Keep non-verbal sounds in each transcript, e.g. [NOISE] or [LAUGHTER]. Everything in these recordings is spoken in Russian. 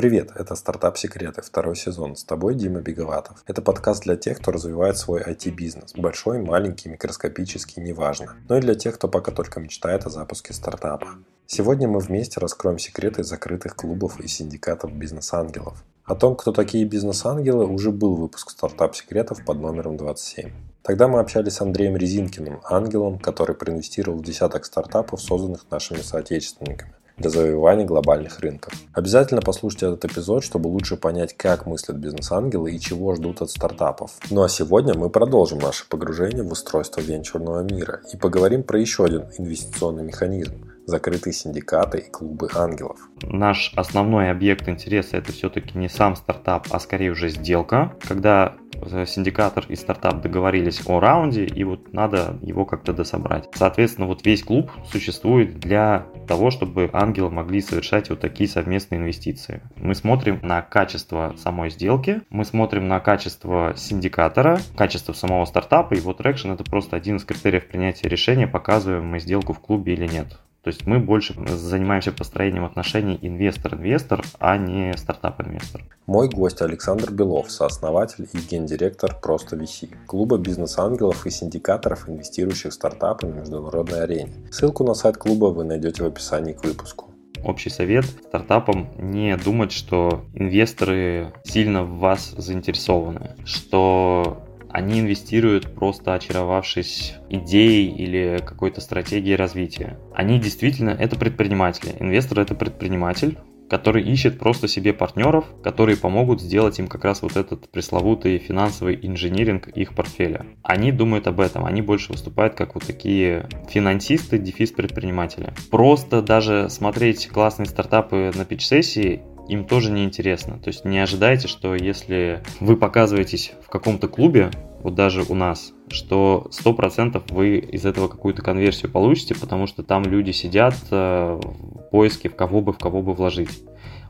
Привет, это «Стартап Секреты», второй сезон. С тобой Дима Беговатов. Это подкаст для тех, кто развивает свой IT-бизнес. Большой, маленький, микроскопический, неважно. Но и для тех, кто пока только мечтает о запуске стартапа. Сегодня мы вместе раскроем секреты закрытых клубов и синдикатов бизнес-ангелов. О том, кто такие бизнес-ангелы, уже был выпуск «Стартап Секретов» под номером 27. Тогда мы общались с Андреем Резинкиным, ангелом, который проинвестировал в десяток стартапов, созданных нашими соотечественниками для завоевания глобальных рынков. Обязательно послушайте этот эпизод, чтобы лучше понять, как мыслят бизнес-ангелы и чего ждут от стартапов. Ну а сегодня мы продолжим наше погружение в устройство венчурного мира и поговорим про еще один инвестиционный механизм закрытые синдикаты и клубы ангелов. Наш основной объект интереса это все-таки не сам стартап, а скорее уже сделка, когда э, синдикатор и стартап договорились о раунде, и вот надо его как-то дособрать. Соответственно, вот весь клуб существует для того, чтобы ангелы могли совершать вот такие совместные инвестиции. Мы смотрим на качество самой сделки, мы смотрим на качество синдикатора, качество самого стартапа, и вот Traction это просто один из критериев принятия решения, показываем мы сделку в клубе или нет. То есть мы больше занимаемся построением отношений инвестор-инвестор, а не стартап-инвестор. Мой гость Александр Белов, сооснователь и гендиректор «Просто VC» клуба бизнес-ангелов и синдикаторов, инвестирующих в стартапы на международной арене. Ссылку на сайт клуба вы найдете в описании к выпуску. Общий совет стартапам не думать, что инвесторы сильно в вас заинтересованы, что они инвестируют просто очаровавшись идеей или какой-то стратегией развития. Они действительно это предприниматели. Инвестор это предприниматель, который ищет просто себе партнеров, которые помогут сделать им как раз вот этот пресловутый финансовый инжиниринг их портфеля. Они думают об этом, они больше выступают как вот такие финансисты, дефис предприниматели. Просто даже смотреть классные стартапы на пич-сессии им тоже не интересно. То есть не ожидайте, что если вы показываетесь в каком-то клубе, вот даже у нас, что 100% вы из этого какую-то конверсию получите, потому что там люди сидят э, в поиске, в кого бы, в кого бы вложить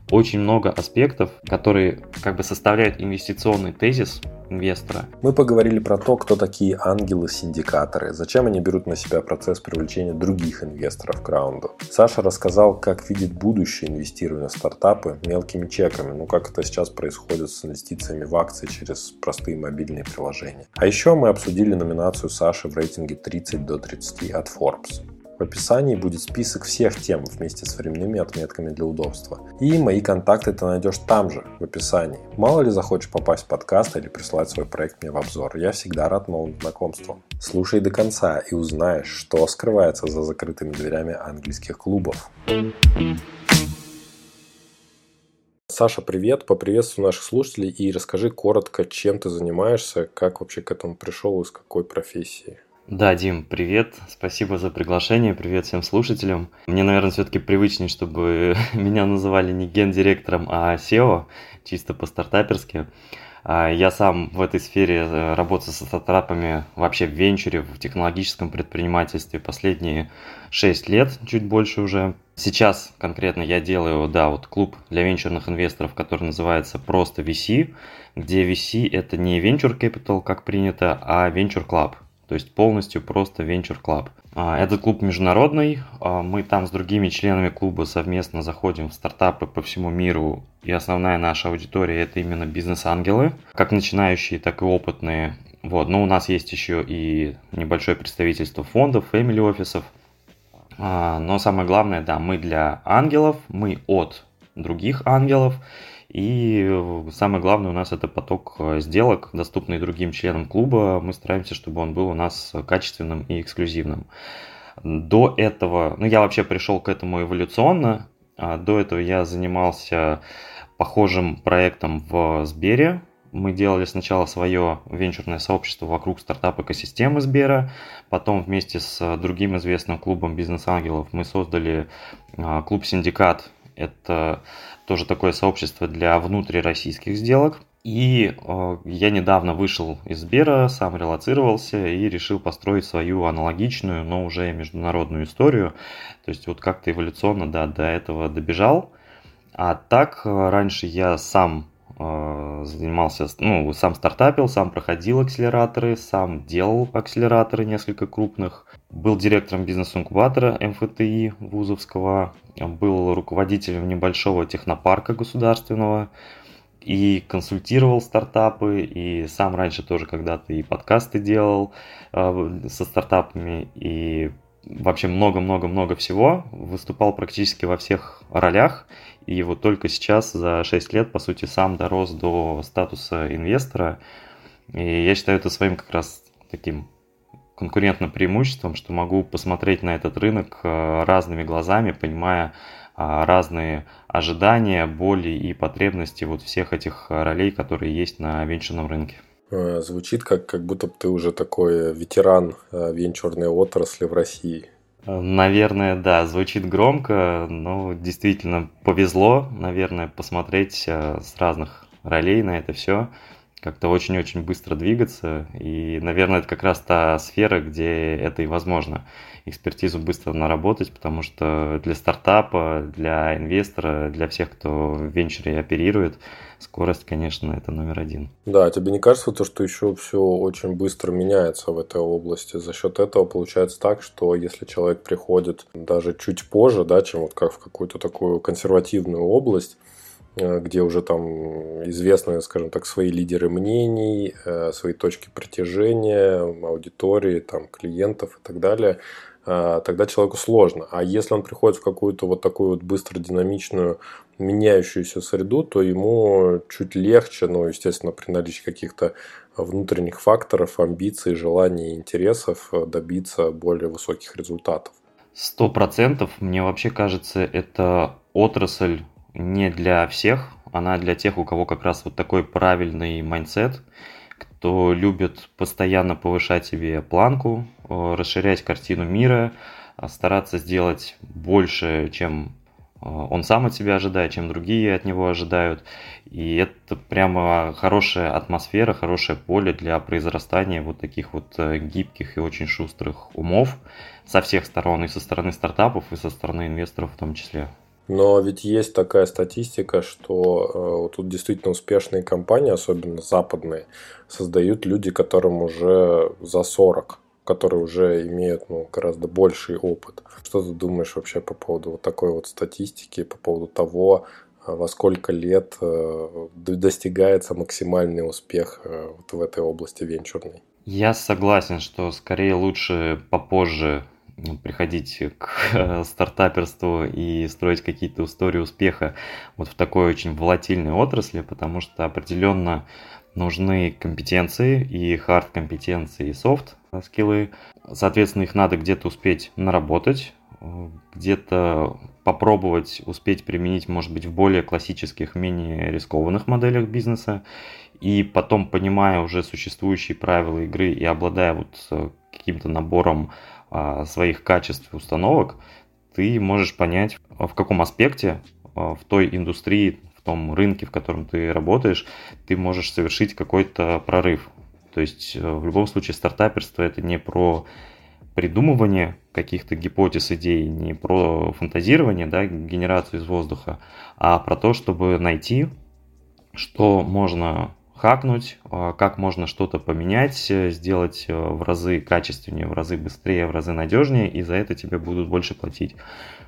очень много аспектов, которые как бы составляют инвестиционный тезис инвестора. Мы поговорили про то, кто такие ангелы-синдикаторы, зачем они берут на себя процесс привлечения других инвесторов к раунду. Саша рассказал, как видит будущее инвестирования в стартапы мелкими чеками, ну как это сейчас происходит с инвестициями в акции через простые мобильные приложения. А еще мы обсудили номинацию Саши в рейтинге 30 до 30 от Forbes. В описании будет список всех тем вместе с временными отметками для удобства. И мои контакты ты найдешь там же, в описании. Мало ли захочешь попасть в подкаст или прислать свой проект мне в обзор. Я всегда рад новым знакомствам. Слушай до конца и узнаешь, что скрывается за закрытыми дверями английских клубов. Саша, привет, поприветствую наших слушателей и расскажи коротко, чем ты занимаешься, как вообще к этому пришел, из какой профессии. Да, Дим, привет. Спасибо за приглашение. Привет всем слушателям. Мне, наверное, все-таки привычнее, чтобы [LAUGHS] меня называли не гендиректором, а SEO, чисто по-стартаперски. А, я сам в этой сфере э, работаю со стартапами вообще в венчуре, в технологическом предпринимательстве последние 6 лет, чуть больше уже. Сейчас конкретно я делаю, да, вот клуб для венчурных инвесторов, который называется просто VC, где VC это не Venture Capital, как принято, а Venture Club то есть полностью просто Venture Club. А, этот клуб международный, а, мы там с другими членами клуба совместно заходим в стартапы по всему миру, и основная наша аудитория это именно бизнес-ангелы, как начинающие, так и опытные. Вот. Но у нас есть еще и небольшое представительство фондов, фэмили офисов. А, но самое главное, да, мы для ангелов, мы от других ангелов, и э, самое главное у нас это поток э, сделок, доступный другим членам клуба. Мы стараемся, чтобы он был у нас качественным и эксклюзивным. До этого, ну я вообще пришел к этому эволюционно. А до этого я занимался похожим проектом в Сбере. Мы делали сначала свое венчурное сообщество вокруг стартап-экосистемы Сбера, потом вместе с другим известным клубом бизнес-ангелов мы создали а, клуб «Синдикат». Это тоже такое сообщество для внутрироссийских сделок. И э, я недавно вышел из Сбера, сам релоцировался и решил построить свою аналогичную, но уже международную историю. То есть вот как-то эволюционно да, до этого добежал. А так э, раньше я сам э, занимался, ну, сам стартапил, сам проходил акселераторы, сам делал акселераторы несколько крупных. Был директором бизнес-инкубатора МФТИ Вузовского, был руководителем небольшого технопарка государственного и консультировал стартапы, и сам раньше тоже когда-то и подкасты делал э, со стартапами, и вообще много-много-много всего, выступал практически во всех ролях, и вот только сейчас за 6 лет, по сути, сам дорос до статуса инвестора, и я считаю это своим как раз таким конкурентным преимуществом, что могу посмотреть на этот рынок э, разными глазами, понимая а, разные ожидания, боли и потребности вот всех этих ролей, которые есть на венчурном рынке. Э, звучит как, как будто бы ты уже такой ветеран э, венчурной отрасли в России. Наверное, да, звучит громко, но действительно повезло, наверное, посмотреть с разных ролей на это все как-то очень-очень быстро двигаться. И, наверное, это как раз та сфера, где это и возможно. Экспертизу быстро наработать, потому что для стартапа, для инвестора, для всех, кто в венчуре оперирует, скорость, конечно, это номер один. Да, тебе не кажется то, что еще все очень быстро меняется в этой области? За счет этого получается так, что если человек приходит даже чуть позже, да, чем вот как в какую-то такую консервативную область, где уже там известны, скажем так, свои лидеры мнений, э, свои точки притяжения, аудитории, там, клиентов и так далее, э, тогда человеку сложно. А если он приходит в какую-то вот такую вот быстро динамичную, меняющуюся среду, то ему чуть легче, ну, естественно, при наличии каких-то внутренних факторов, амбиций, желаний, интересов добиться более высоких результатов. Сто процентов. Мне вообще кажется, это отрасль не для всех, она для тех, у кого как раз вот такой правильный mindset, кто любит постоянно повышать себе планку, э, расширять картину мира, а стараться сделать больше, чем э, он сам от себя ожидает, чем другие от него ожидают. И это прямо хорошая атмосфера, хорошее поле для произрастания вот таких вот э, гибких и очень шустрых умов со всех сторон, и со стороны стартапов, и со стороны инвесторов в том числе. Но ведь есть такая статистика, что э, тут действительно успешные компании, особенно западные, создают люди, которым уже за 40, которые уже имеют ну, гораздо больший опыт. Что ты думаешь вообще по поводу вот такой вот статистики, по поводу того, э, во сколько лет э, достигается максимальный успех э, вот в этой области венчурной? Я согласен, что скорее лучше попозже приходить к [LAUGHS] стартаперству и строить какие-то истории успеха вот в такой очень волатильной отрасли, потому что определенно нужны компетенции и хард компетенции и софт скиллы. Соответственно, их надо где-то успеть наработать, где-то попробовать успеть применить, может быть, в более классических, менее рискованных моделях бизнеса, и потом, понимая уже существующие правила игры и обладая вот э, каким-то набором своих качеств и установок, ты можешь понять, в каком аспекте а, в той индустрии, в том рынке, в котором ты работаешь, ты можешь совершить какой-то прорыв. То есть э, в любом случае стартаперство это не про придумывание каких-то гипотез, идей, не про фантазирование, да, генерацию из воздуха, а про то, чтобы найти, что можно хакнуть, а, как можно что-то поменять, э, сделать э, в разы качественнее, в разы быстрее, в разы надежнее, и за это тебе будут больше платить.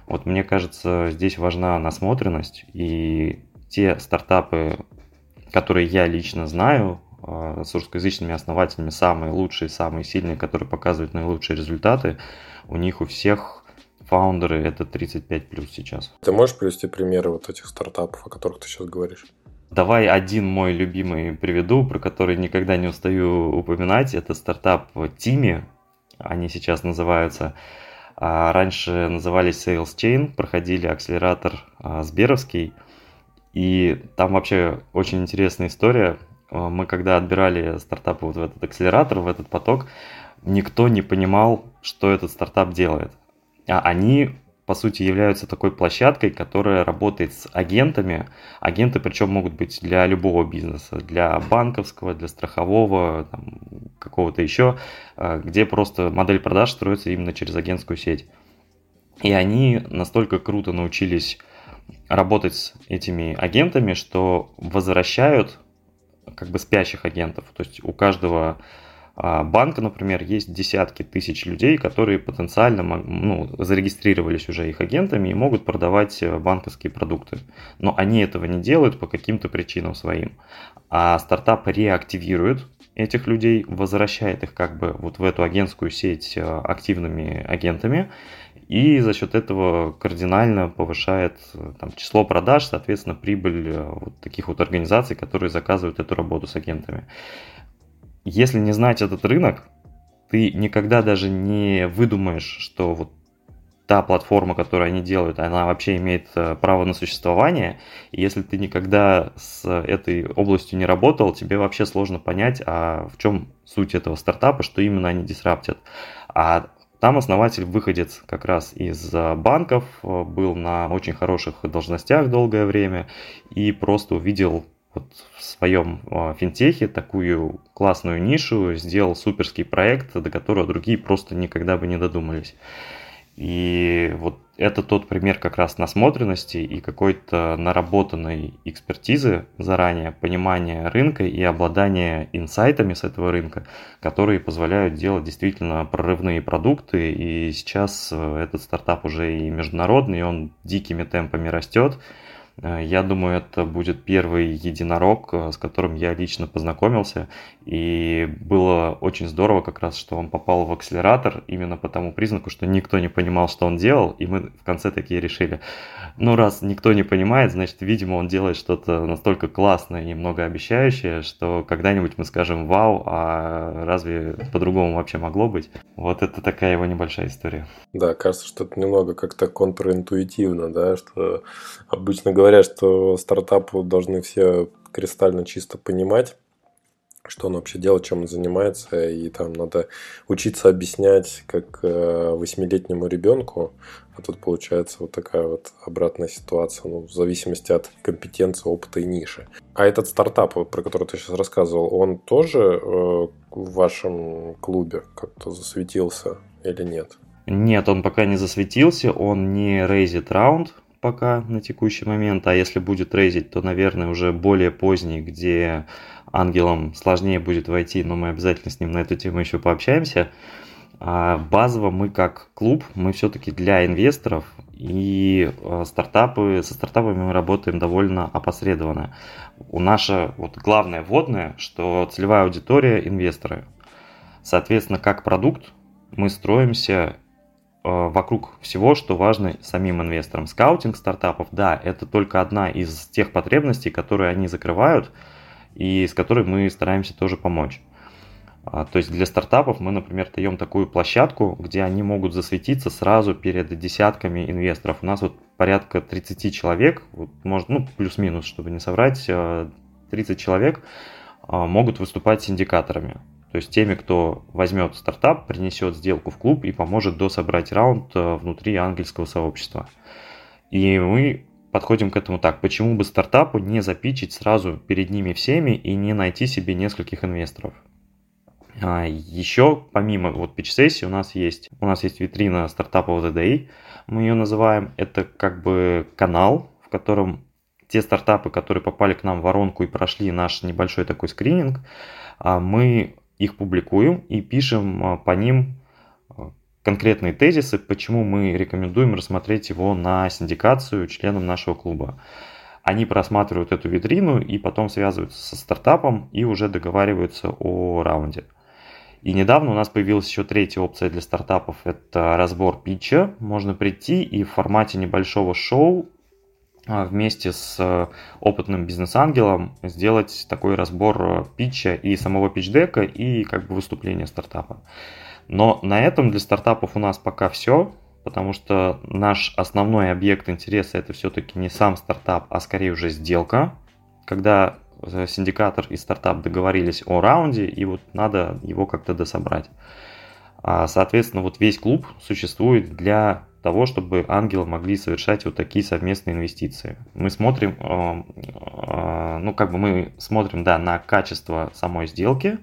Вот мне кажется, здесь важна насмотренность, и те стартапы, которые я лично знаю, а, с русскоязычными основателями, самые лучшие, самые сильные, которые показывают наилучшие результаты, у них у всех фаундеры это 35 плюс сейчас. Ты можешь привести примеры вот этих стартапов, о которых ты сейчас говоришь? Давай один мой любимый приведу, про который никогда не устаю упоминать. Это стартап Тими. Они сейчас называются. А раньше назывались Sales Chain, проходили акселератор а, Сберовский. И там вообще очень интересная история. А, мы когда отбирали стартапы вот в этот акселератор, в этот поток, никто не понимал, что этот стартап делает. А они по сути, являются такой площадкой, которая работает с агентами. Агенты причем могут быть для любого бизнеса, для банковского, для страхового, там, какого-то еще, а, где просто модель продаж строится именно через агентскую сеть. И они настолько круто научились работать с этими агентами, что возвращают как бы спящих агентов. То есть у каждого банка, например, есть десятки тысяч людей, которые потенциально ну, зарегистрировались уже их агентами и могут продавать э, банковские продукты. Но они этого не делают по каким-то причинам своим. А стартап реактивирует этих людей, возвращает их как бы вот в эту агентскую сеть э, активными агентами и за счет этого кардинально повышает э, там, число продаж, соответственно, прибыль вот таких вот организаций, которые заказывают эту работу с агентами если не знать этот рынок, ты никогда даже не выдумаешь, что вот та платформа, которую они делают, она вообще имеет э, право на существование. И если ты никогда с этой областью не работал, тебе вообще сложно понять, а в чем суть этого стартапа, что именно они дисраптят. А там основатель выходец как раз из э, банков, э, был на очень хороших должностях долгое время и просто увидел вот в своем а, финтехе такую классную нишу, сделал суперский проект, до которого другие просто никогда бы не додумались. И вот это тот пример как раз насмотренности и какой-то наработанной экспертизы заранее, понимания рынка и обладания инсайтами с этого рынка, которые позволяют делать действительно прорывные продукты. И сейчас э, этот стартап уже и международный, он дикими темпами растет. Э, я думаю, это будет первый единорог, э, с которым я лично познакомился. И было очень здорово как раз, что он попал в акселератор именно по тому признаку, что никто не понимал, что он делал. И мы в конце такие решили, ну раз никто не понимает, значит, видимо, он делает что-то настолько классное и многообещающее, что когда-нибудь мы скажем «Вау, а разве по-другому вообще могло быть?» Вот это такая его небольшая история. Да, кажется, что это немного как-то контринтуитивно, да, что обычно говорят, что стартапу должны все кристально чисто понимать, что он вообще делает, чем он занимается, и там надо учиться объяснять как э, восьмилетнему ребенку, а тут получается вот такая вот обратная ситуация, ну, в зависимости от компетенции, опыта и ниши. А этот стартап, про который ты сейчас рассказывал, он тоже э, в вашем клубе как-то засветился или нет? Нет, он пока не засветился, он не рейзит раунд пока на текущий момент, а если будет рейзить, то, наверное, уже более поздний, где ангелам сложнее будет войти, но мы обязательно с ним на эту тему еще пообщаемся. А базово мы как клуб, мы все-таки для инвесторов и а, стартапы, со стартапами мы работаем довольно опосредованно. У наша вот главное вводное, что целевая аудитория инвесторы. Соответственно, как продукт мы строимся вокруг всего, что важно самим инвесторам. Скаутинг стартапов, да, это только одна из тех потребностей, которые они закрывают – и с которой мы стараемся тоже помочь. А, то есть для стартапов мы, например, даем такую площадку, где они могут засветиться сразу перед десятками инвесторов. У нас вот порядка 30 человек, вот, может, ну, плюс-минус, чтобы не соврать, 30 а, человек а, могут выступать с индикаторами. То есть теми, кто возьмет стартап, принесет сделку в клуб и поможет дособрать раунд внутри ангельского сообщества. И мы подходим к этому так. Почему бы стартапу не запичить сразу перед ними всеми и не найти себе нескольких инвесторов? А еще помимо вот pitch-сессии у нас есть, у нас есть витрина стартапов ZDA, мы ее называем. Это как бы канал, в котором те стартапы, которые попали к нам в воронку и прошли наш небольшой такой скрининг, а мы их публикуем и пишем а, по ним конкретные тезисы, почему мы рекомендуем рассмотреть его на синдикацию членам нашего клуба. Они просматривают эту витрину и потом связываются со стартапом и уже договариваются о раунде. И недавно у нас появилась еще третья опция для стартапов. Это разбор питча. Можно прийти и в формате небольшого шоу а, вместе с опытным бизнес-ангелом сделать такой разбор питча и самого питч-дека и как бы выступления стартапа. Но на этом для стартапов у нас пока все, потому что наш основной объект интереса это все-таки не сам стартап, а скорее уже сделка, когда э, синдикатор и стартап договорились о раунде, и вот надо его как-то дособрать. А, соответственно, вот весь клуб существует для того, чтобы ангелы могли совершать вот такие совместные инвестиции. Мы смотрим, э, э, ну как бы мы смотрим, да, на качество самой сделки,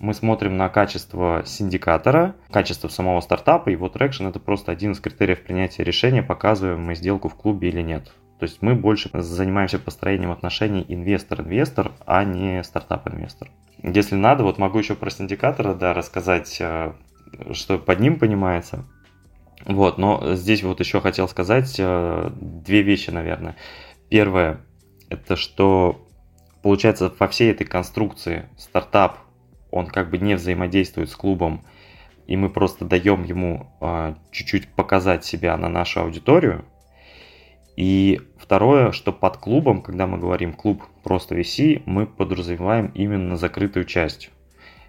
мы смотрим на качество синдикатора, качество самого стартапа, вот Traction это просто один из критериев принятия решения, показываем мы сделку в клубе или нет. То есть мы больше занимаемся построением отношений инвестор-инвестор, а не стартап-инвестор. Если надо, вот могу еще про синдикатора да, рассказать, э, что под ним понимается. Вот, но здесь вот еще хотел сказать э, две вещи, наверное. Первое, это что получается во всей этой конструкции стартап, он как бы не взаимодействует с клубом, и мы просто даем ему э, чуть-чуть показать себя на нашу аудиторию. И второе, что под клубом, когда мы говорим клуб просто VC, мы подразумеваем именно закрытую часть.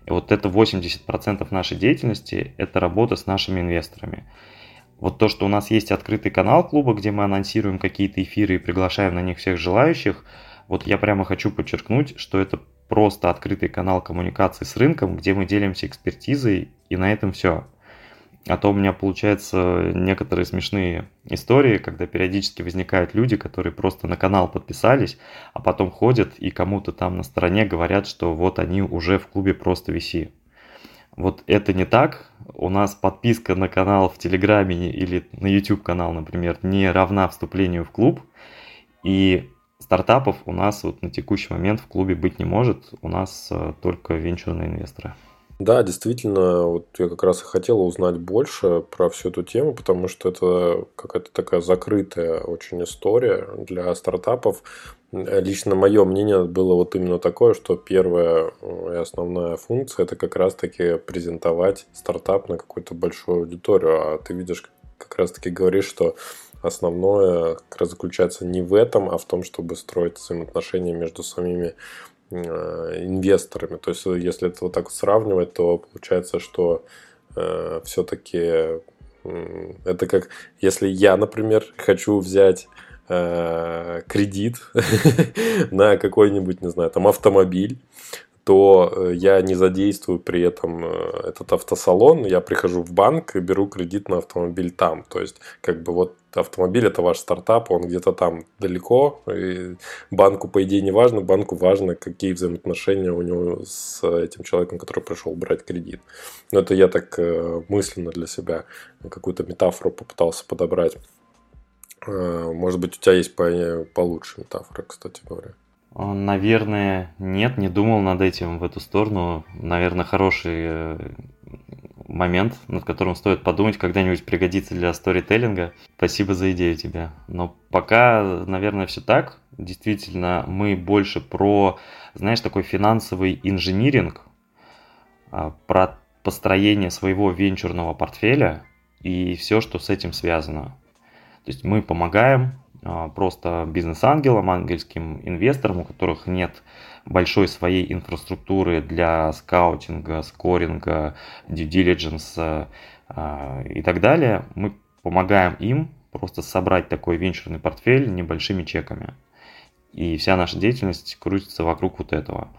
И вот это 80% нашей деятельности – это работа с нашими инвесторами. Вот то, что у нас есть открытый канал клуба, где мы анонсируем какие-то эфиры и приглашаем на них всех желающих, вот я прямо хочу подчеркнуть, что это просто открытый канал коммуникации с рынком, где мы делимся экспертизой, и на этом все. А то у меня получаются некоторые смешные истории, когда периодически возникают люди, которые просто на канал подписались, а потом ходят и кому-то там на стороне говорят, что вот они уже в клубе просто виси. Вот это не так. У нас подписка на канал в Телеграме или на YouTube канал, например, не равна вступлению в клуб. И стартапов у нас вот на текущий момент в клубе быть не может. У нас э, только венчурные инвесторы. Да, действительно, вот я как раз и хотел узнать больше про всю эту тему, потому что это какая-то такая закрытая очень история для стартапов. Лично мое мнение было вот именно такое, что первая и основная функция это как раз-таки презентовать стартап на какую-то большую аудиторию. А ты видишь, как раз-таки говоришь, что основное как раз заключается не в этом, а в том, чтобы строить взаимоотношения между самими инвесторами. То есть, если это вот так сравнивать, то получается, что э, все-таки э, это как если я, например, хочу взять э, кредит [LAUGHS] на какой-нибудь, не знаю, там автомобиль, то э, я не задействую при этом э, этот автосалон, я прихожу в банк и беру кредит на автомобиль там. То есть, как бы вот автомобиль это ваш стартап, он где-то там далеко, и банку, по идее, не важно, банку важно, какие взаимоотношения у него с этим человеком, который пришел брать кредит. Но это я так э, мысленно для себя какую-то метафору попытался подобрать. Может быть, у тебя есть получше метафора, кстати говоря. Наверное, нет, не думал над этим в эту сторону. Наверное, хороший э, момент, над которым стоит подумать, когда-нибудь пригодится для сторителлинга. Спасибо за идею тебе. Но пока, наверное, все так. Действительно, мы больше про, знаешь, такой финансовый инжиниринг, а, про построение своего венчурного портфеля и все, что с этим связано. То есть мы помогаем просто бизнес-ангелам, ангельским инвесторам, у которых нет большой своей инфраструктуры для скаутинга, скоринга, due diligence а, и так далее. Мы помогаем им просто собрать такой венчурный портфель небольшими чеками. И вся наша деятельность крутится вокруг вот этого.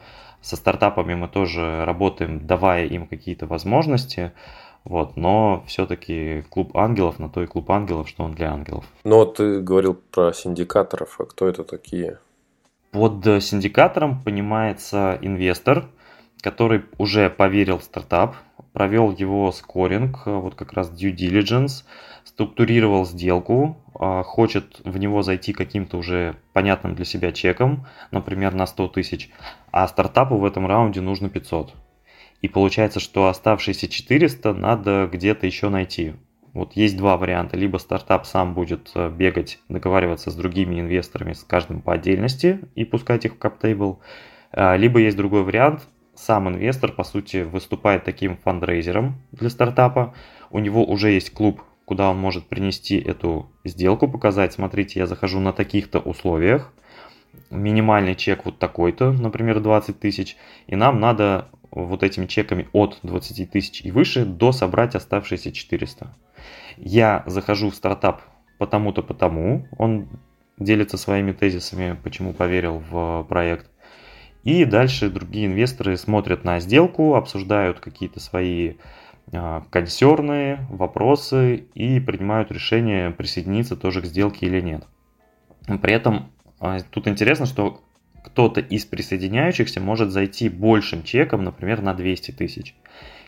Со стартапами мы тоже работаем, давая им какие-то возможности, вот, но все-таки клуб ангелов на то и клуб ангелов, что он для ангелов. Но ты говорил про синдикаторов, а кто это такие? Под синдикатором понимается инвестор, который уже поверил в стартап, провел его скоринг, вот как раз due diligence, структурировал сделку, а, хочет в него зайти каким-то уже понятным для себя чеком, например, на 100 тысяч, а стартапу в этом раунде нужно 500. И получается, что оставшиеся 400 надо где-то еще найти. Вот есть два варианта. Либо стартап сам будет э, бегать, договариваться с другими инвесторами, с каждым по отдельности и пускать их в каптейбл. Либо есть другой вариант. Сам инвестор, по сути, выступает таким фандрейзером для стартапа. У него уже есть клуб, куда он может принести эту сделку, показать, смотрите, я захожу на таких-то условиях, минимальный чек вот такой-то, например, 20 тысяч, и нам надо вот этими чеками от 20 тысяч и выше до собрать оставшиеся 400. Я захожу в стартап потому-то потому, он делится своими тезисами, почему поверил в проект. И дальше другие инвесторы смотрят на сделку, обсуждают какие-то свои а, консерны, вопросы и принимают решение присоединиться тоже к сделке или нет. При этом тут интересно, что кто-то из присоединяющихся может зайти большим чеком, например, на 200 тысяч.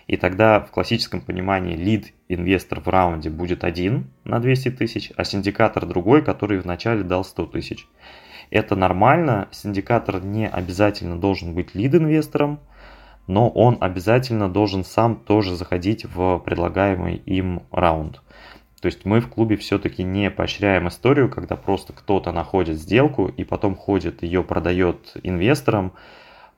И тогда в классическом понимании лид инвестор в раунде будет один на 200 тысяч, а синдикатор другой, который вначале дал 100 тысяч. Это нормально, синдикатор не обязательно должен быть лид-инвестором, но он обязательно должен сам тоже заходить в предлагаемый им раунд. То есть мы в клубе все-таки не поощряем историю, когда просто кто-то находит сделку и потом ходит, ее продает инвесторам.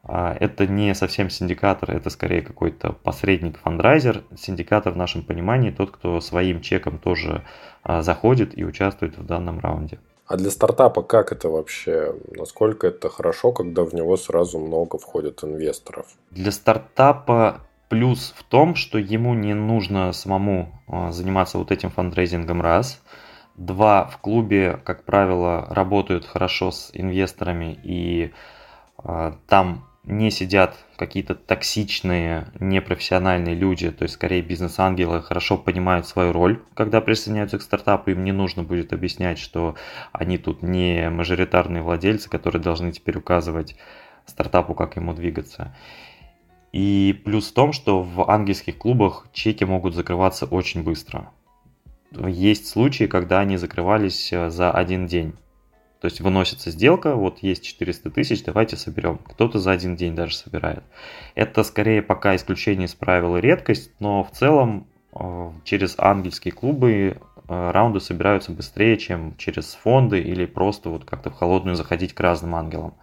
А, это не совсем синдикатор, это скорее какой-то посредник, фандрайзер. Синдикатор в нашем понимании тот, кто своим чеком тоже а, заходит и участвует в данном раунде. А для стартапа как это вообще? Насколько это хорошо, когда в него сразу много входит инвесторов? Для стартапа плюс в том, что ему не нужно самому а, заниматься вот этим фандрейзингом раз. Два, в клубе, как правило, работают хорошо с инвесторами и а, там не сидят какие-то токсичные, непрофессиональные люди, то есть скорее бизнес-ангелы хорошо понимают свою роль, когда присоединяются к стартапу, им не нужно будет объяснять, что они тут не мажоритарные владельцы, которые должны теперь указывать стартапу, как ему двигаться. И плюс в том, что в ангельских клубах чеки могут закрываться очень быстро. Есть случаи, когда они закрывались э, за один день. То есть выносится сделка, вот есть 400 тысяч, давайте соберем. Кто-то за один день даже собирает. Это скорее пока исключение из правил и редкость, но в целом э, через ангельские клубы э, раунды собираются быстрее, чем через фонды или просто вот как-то в холодную заходить к разным ангелам.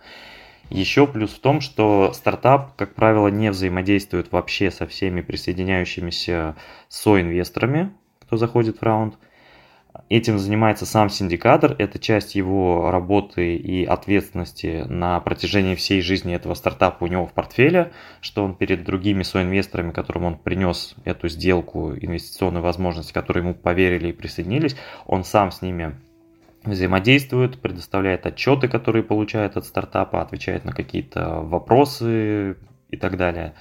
Еще плюс в том, что стартап, как правило, не взаимодействует вообще со всеми присоединяющимися соинвесторами, кто заходит в раунд. Этим занимается сам синдикатор, это часть его работы и ответственности на протяжении всей жизни этого стартапа у него в портфеле, что он перед другими соинвесторами, которым он принес эту сделку, инвестиционную возможность, которые ему поверили и присоединились, он сам с ними взаимодействует, предоставляет отчеты, которые получает от стартапа, отвечает на какие-то вопросы и так далее.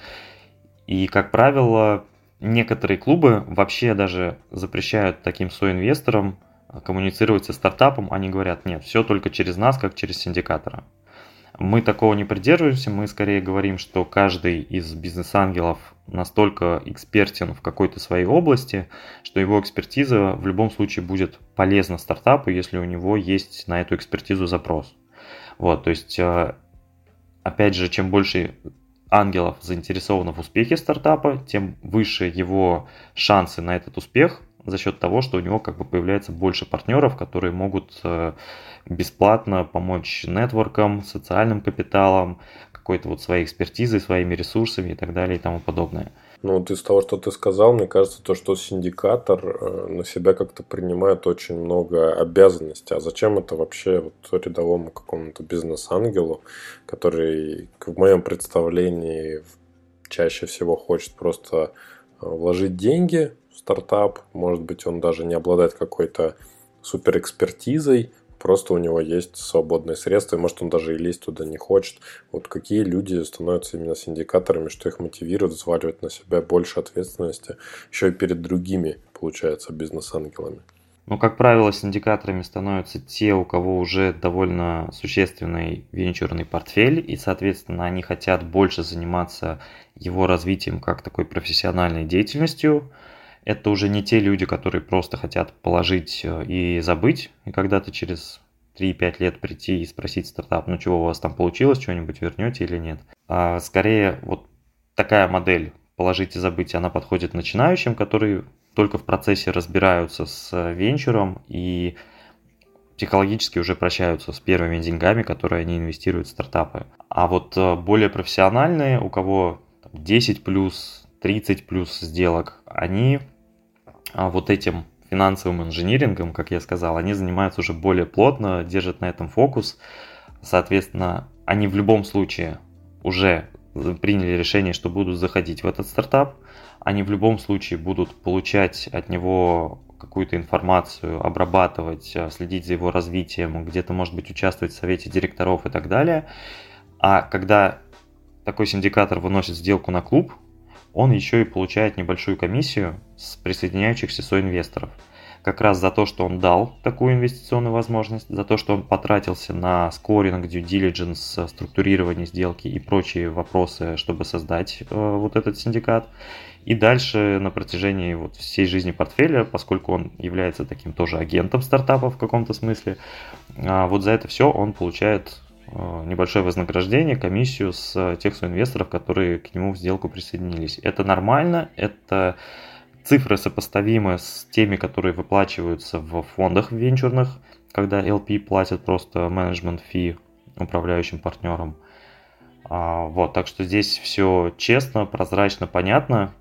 И, как правило, некоторые клубы вообще даже запрещают таким соинвесторам коммуницировать со стартапом, они говорят, нет, все только через нас, как через синдикатора. Мы такого не придерживаемся, мы скорее говорим, что каждый из бизнес-ангелов настолько экспертен в какой-то своей области, что его экспертиза в любом случае будет полезна стартапу, если у него есть на эту экспертизу запрос. Вот, то есть, э, опять же, чем больше ангелов заинтересовано в успехе стартапа, тем выше его шансы на этот успех за счет того, что у него как бы появляется больше партнеров, которые могут э, бесплатно помочь нетворкам, социальным капиталам, какой-то вот своей экспертизой, своими ресурсами и так далее и тому подобное. Ну, вот из того, что ты сказал, мне кажется, то, что синдикатор э, на себя как-то принимает очень много обязанностей. А зачем это вообще вот рядовому какому-то бизнес-ангелу, который, в моем представлении, чаще всего хочет просто э, вложить деньги стартап, может быть, он даже не обладает какой-то суперэкспертизой, просто у него есть свободные средства, и может он даже и лезть туда не хочет. Вот какие люди становятся именно синдикаторами, что их мотивирует взваливать на себя больше ответственности, еще и перед другими, получается, бизнес-ангелами. Ну, как правило, синдикаторами становятся те, у кого уже довольно существенный венчурный портфель, и, соответственно, они хотят больше заниматься его развитием как такой профессиональной деятельностью, это уже не те люди, которые просто хотят положить э, и забыть, и когда-то через 3-5 лет прийти и спросить стартап, ну чего у вас там получилось, что-нибудь вернете или нет. А скорее вот такая модель положить и забыть, она подходит начинающим, которые только в процессе разбираются с венчуром и психологически уже прощаются с первыми деньгами, которые они инвестируют в стартапы. А вот э, более профессиональные, у кого 10 плюс, 30 плюс сделок, они вот этим финансовым инжинирингом, как я сказал, они занимаются уже более плотно, держат на этом фокус. Соответственно, они в любом случае уже приняли решение, что будут заходить в этот стартап. Они в любом случае будут получать от него какую-то информацию, обрабатывать, э, следить за его развитием, где-то, может быть, участвовать в совете директоров и так далее. А когда такой синдикатор выносит сделку на клуб, он еще и получает небольшую комиссию с присоединяющихся соинвесторов. Как раз за то, что он дал такую инвестиционную возможность, за то, что он потратился на скоринг, due diligence, структурирование сделки и прочие вопросы, чтобы создать э, вот этот синдикат. И дальше на протяжении вот всей жизни портфеля, поскольку он является таким тоже агентом стартапа в каком-то смысле, а, вот за это все он получает небольшое вознаграждение, комиссию с тех инвесторов, которые к нему в сделку присоединились. Это нормально, это цифры сопоставимы с теми, которые выплачиваются в фондах венчурных, когда LP платят просто менеджмент фи управляющим партнерам. А, вот, так что здесь все честно, прозрачно, понятно.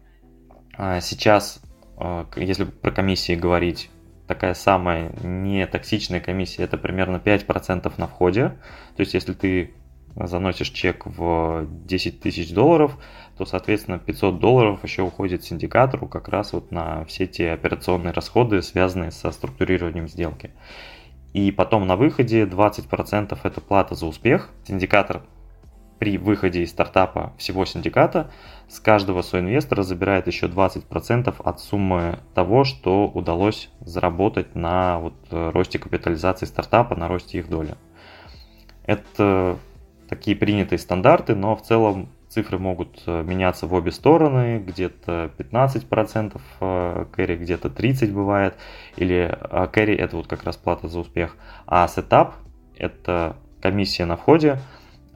А, сейчас, а, если про комиссии говорить, такая самая нетоксичная комиссия это примерно 5% на входе. То есть, если ты заносишь чек в 10 тысяч долларов, то, соответственно, 500 долларов еще уходит синдикатору как раз вот на все те операционные расходы, связанные со структурированием сделки. И потом на выходе 20% это плата за успех. Синдикатор при выходе из стартапа всего синдиката с каждого соинвестора забирает еще 20% от суммы того, что удалось заработать на вот э, росте капитализации стартапа, на росте их доли. Это такие принятые стандарты, но в целом цифры могут э, меняться в обе стороны, где-то 15% э, кэри, где-то 30% бывает, или кэри это вот как раз плата за успех, а сетап это комиссия на входе,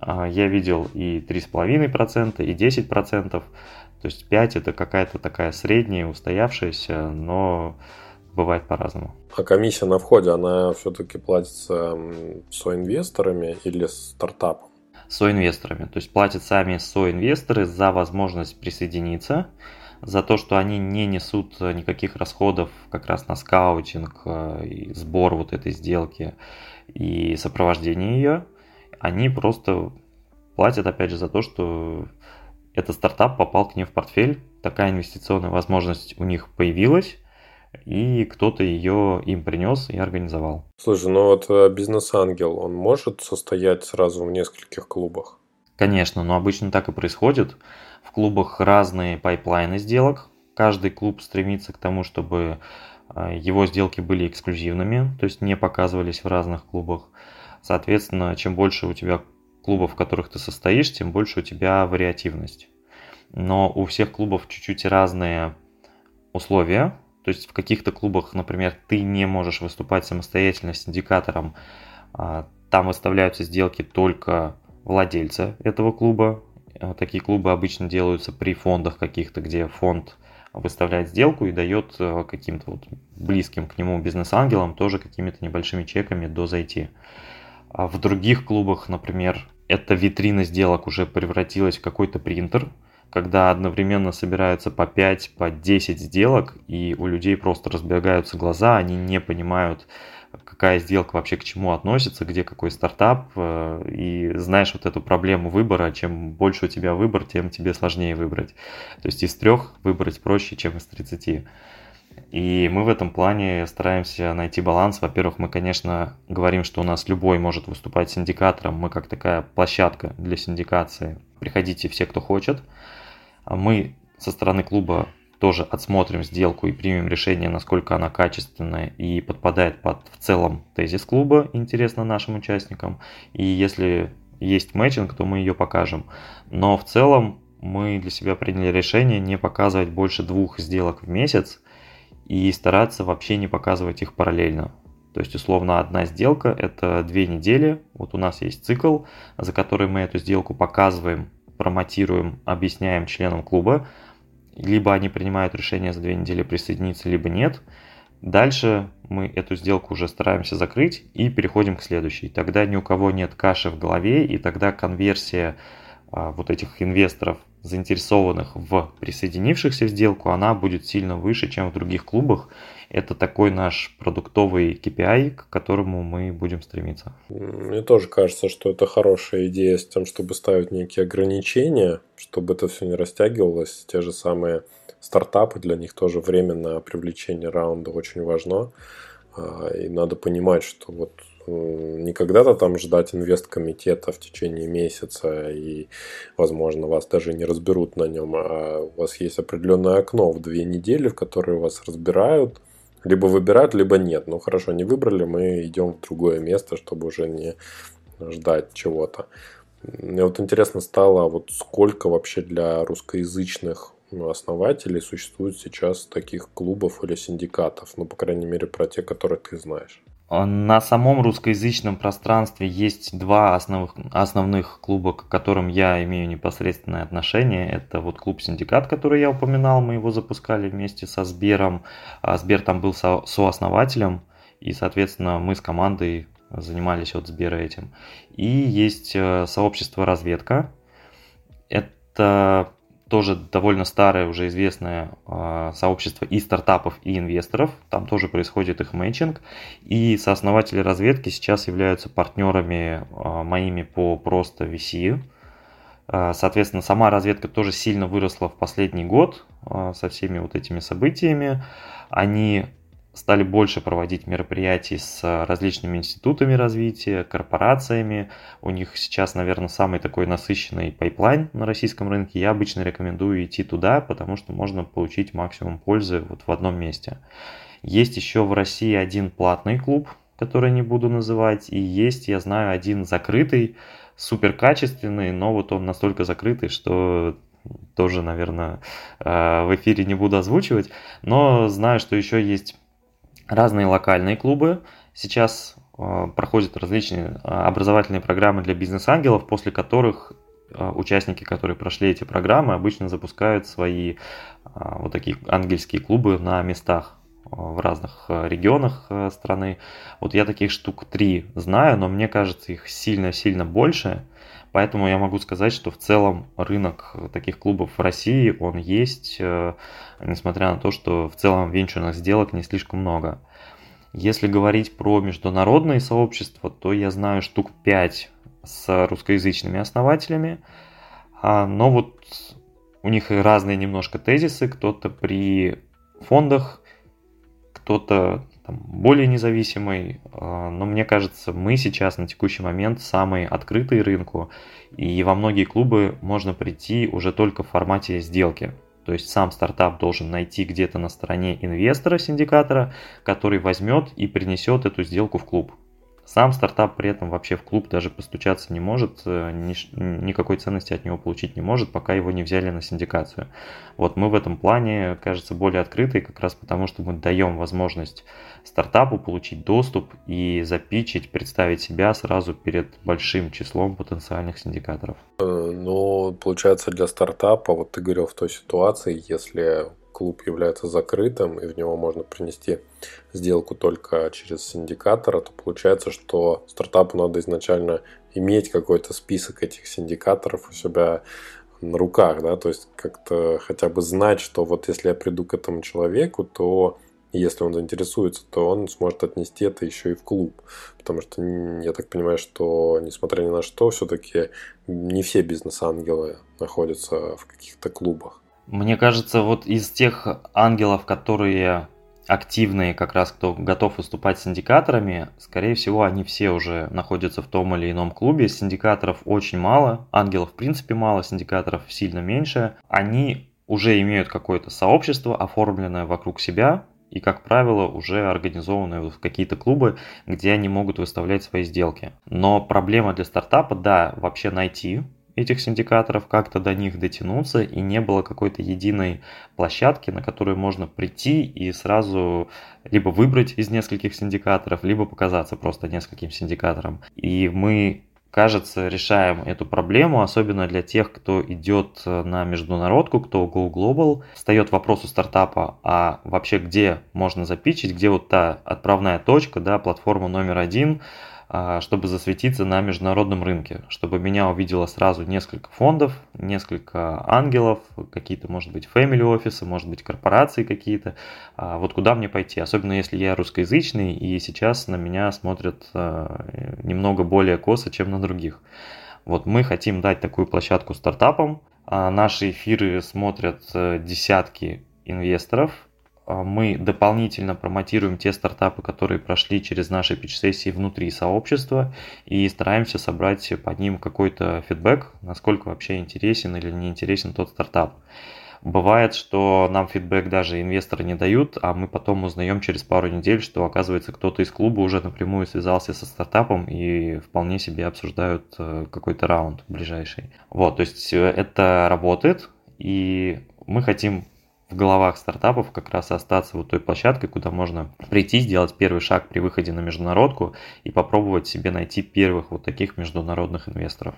я видел и 3,5%, и 10%. То есть 5 это какая-то такая средняя, устоявшаяся, но бывает по-разному. А комиссия на входе, она все-таки платится соинвесторами или стартапом? Соинвесторами. То есть платят сами соинвесторы за возможность присоединиться, за то, что они не несут никаких расходов как раз на скаутинг, э, сбор вот этой сделки и сопровождение ее они просто платят, опять же, за то, что этот стартап попал к ним в портфель, такая инвестиционная возможность у них появилась, и кто-то ее им принес и организовал. Слушай, ну вот э, бизнес-ангел, он может состоять сразу в нескольких клубах? Конечно, но обычно так и происходит. В клубах разные пайплайны сделок. Каждый клуб стремится к тому, чтобы э, его сделки были эксклюзивными, то есть не показывались в разных клубах. Соответственно, чем больше у тебя клубов, в которых ты состоишь, тем больше у тебя вариативность. Но у всех клубов чуть-чуть разные условия. То есть в каких-то клубах, например, ты не можешь выступать самостоятельно с индикатором. А, там выставляются сделки только владельца этого клуба. А, такие клубы обычно делаются при фондах каких-то, где фонд выставляет сделку и дает а, каким-то вот близким к нему бизнес-ангелам тоже какими-то небольшими чеками до зайти. А в других клубах, например, эта витрина сделок уже превратилась в какой-то принтер, когда одновременно собираются по 5, по 10 сделок, и у людей просто разбегаются глаза, они не понимают, какая сделка вообще к чему относится, где какой стартап, э, и знаешь вот эту проблему выбора, чем больше у тебя выбор, тем тебе сложнее выбрать. То есть из трех выбрать проще, чем из 30. И мы в этом плане стараемся найти баланс. Во-первых, мы, конечно, говорим, что у нас любой может выступать синдикатором. Мы как такая площадка для синдикации. Приходите все, кто хочет. А мы со стороны клуба тоже отсмотрим сделку и примем решение, насколько она качественная и подпадает под в целом тезис клуба, интересно нашим участникам. И если есть мэтчинг, то мы ее покажем. Но в целом мы для себя приняли решение не показывать больше двух сделок в месяц, и стараться вообще не показывать их параллельно. То есть, условно, одна сделка – это две недели. Вот у нас есть цикл, за который мы эту сделку показываем, промотируем, объясняем членам клуба. Либо они принимают решение за две недели присоединиться, либо нет. Дальше мы эту сделку уже стараемся закрыть и переходим к следующей. Тогда ни у кого нет каши в голове, и тогда конверсия а, вот этих инвесторов заинтересованных в присоединившихся в сделку, она будет сильно выше, чем в других клубах. Это такой наш продуктовый KPI, к которому мы будем стремиться. Мне тоже кажется, что это хорошая идея с тем, чтобы ставить некие ограничения, чтобы это все не растягивалось. Те же самые стартапы, для них тоже время привлечение раунда очень важно. А, и надо понимать, что вот не когда-то там ждать инвесткомитета в течение месяца, и, возможно, вас даже не разберут на нем, а у вас есть определенное окно в две недели, в которое вас разбирают, либо выбирают, либо нет. Ну хорошо, не выбрали, мы идем в другое место, чтобы уже не ждать чего-то. Мне вот интересно стало, вот сколько вообще для русскоязычных основателей существует сейчас таких клубов или синдикатов? Ну, по крайней мере, про те, которые ты знаешь. На самом русскоязычном пространстве есть два основных, основных клуба, к которым я имею непосредственное отношение. Это вот клуб «Синдикат», который я упоминал, мы его запускали вместе со Сбером. А Сбер там был со, сооснователем, и, соответственно, мы с командой занимались от Сбера этим. И есть э, сообщество «Разведка». Это тоже довольно старое, уже известное э, сообщество и стартапов, и инвесторов. Там тоже происходит их мэтчинг. И сооснователи разведки сейчас являются партнерами э, моими по просто VC. Э, соответственно, сама разведка тоже сильно выросла в последний год э, со всеми вот этими событиями. Они стали больше проводить мероприятий с различными институтами развития, корпорациями. У них сейчас, наверное, самый такой насыщенный пайплайн на российском рынке. Я обычно рекомендую идти туда, потому что можно получить максимум пользы вот в одном месте. Есть еще в России один платный клуб, который не буду называть, и есть, я знаю, один закрытый, супер качественный, но вот он настолько закрытый, что тоже, наверное, э, в эфире не буду озвучивать, но знаю, что еще есть разные локальные клубы. Сейчас э, проходят различные э, образовательные программы для бизнес-ангелов, после которых э, участники, которые прошли эти программы, обычно запускают свои вот такие ангельские клубы на местах в разных регионах страны. Вот я таких штук три знаю, но мне кажется их сильно-сильно больше. Поэтому я могу сказать, что в целом рынок таких клубов в России, он есть, несмотря на то, что в целом венчурных сделок не слишком много. Если говорить про международные сообщества, то я знаю штук 5 с русскоязычными основателями, а, но вот у них разные немножко тезисы, кто-то при фондах, кто-то там, более независимый, а, но мне кажется, мы сейчас на текущий момент самые открытые рынку, и во многие клубы можно прийти уже только в формате сделки. То есть сам стартап должен найти где-то на стороне инвестора, синдикатора, который возьмет и принесет эту сделку в клуб. Сам стартап при этом вообще в клуб даже постучаться не может, э, ни, никакой ценности от него получить не может, пока его не взяли на синдикацию. Вот мы в этом плане, кажется, более открытые, как раз потому, что мы даем возможность стартапу получить доступ и запичить, представить себя сразу перед большим числом потенциальных синдикаторов. Ну, получается, для стартапа, вот ты говорил в той ситуации, если клуб является закрытым, и в него можно принести сделку только через синдикатора, то получается, что стартапу надо изначально иметь какой-то список этих синдикаторов у себя на руках, да, то есть как-то хотя бы знать, что вот если я приду к этому человеку, то если он заинтересуется, то он сможет отнести это еще и в клуб. Потому что я так понимаю, что несмотря ни на что, все-таки не все бизнес-ангелы находятся в каких-то клубах. Мне кажется, вот из тех ангелов, которые активные, как раз кто готов выступать с синдикаторами, скорее всего, они все уже находятся в том или ином клубе. Синдикаторов очень мало, ангелов в принципе мало, синдикаторов сильно меньше. Они уже имеют какое-то сообщество, оформленное вокруг себя, и, как правило, уже организованные в какие-то клубы, где они могут выставлять свои сделки. Но проблема для стартапа, да, вообще найти этих синдикаторов, как-то до них дотянуться, и не было какой-то единой площадки, на которую можно прийти и сразу либо выбрать из нескольких синдикаторов, либо показаться просто нескольким синдикаторам. И мы кажется, решаем эту проблему, особенно для тех, кто идет на международку, кто Go Global. Встает вопрос у стартапа, а вообще где можно запичить, где вот та отправная точка, да, платформа номер один, чтобы засветиться на международном рынке, чтобы меня увидело сразу несколько фондов, несколько ангелов, какие-то, может быть, family офисы, может быть, корпорации какие-то. А, вот куда мне пойти, особенно если я русскоязычный, и сейчас на меня смотрят а, немного более косо, чем на других. Вот мы хотим дать такую площадку стартапам. Наши эфиры смотрят э, десятки инвесторов, а, мы дополнительно промотируем те стартапы, которые прошли через наши питч-сессии внутри сообщества и стараемся собрать по ним какой-то фидбэк, насколько вообще интересен или не интересен тот стартап. Бывает, что нам фидбэк даже инвесторы не дают, а мы потом узнаем через пару недель, что оказывается кто-то из клуба уже напрямую связался со стартапом и вполне себе обсуждают э, какой-то раунд ближайший. Вот, то есть э, это работает, и мы хотим в головах стартапов как раз остаться вот той площадкой, куда можно прийти, сделать первый шаг при выходе на международку и попробовать себе найти первых вот таких международных инвесторов.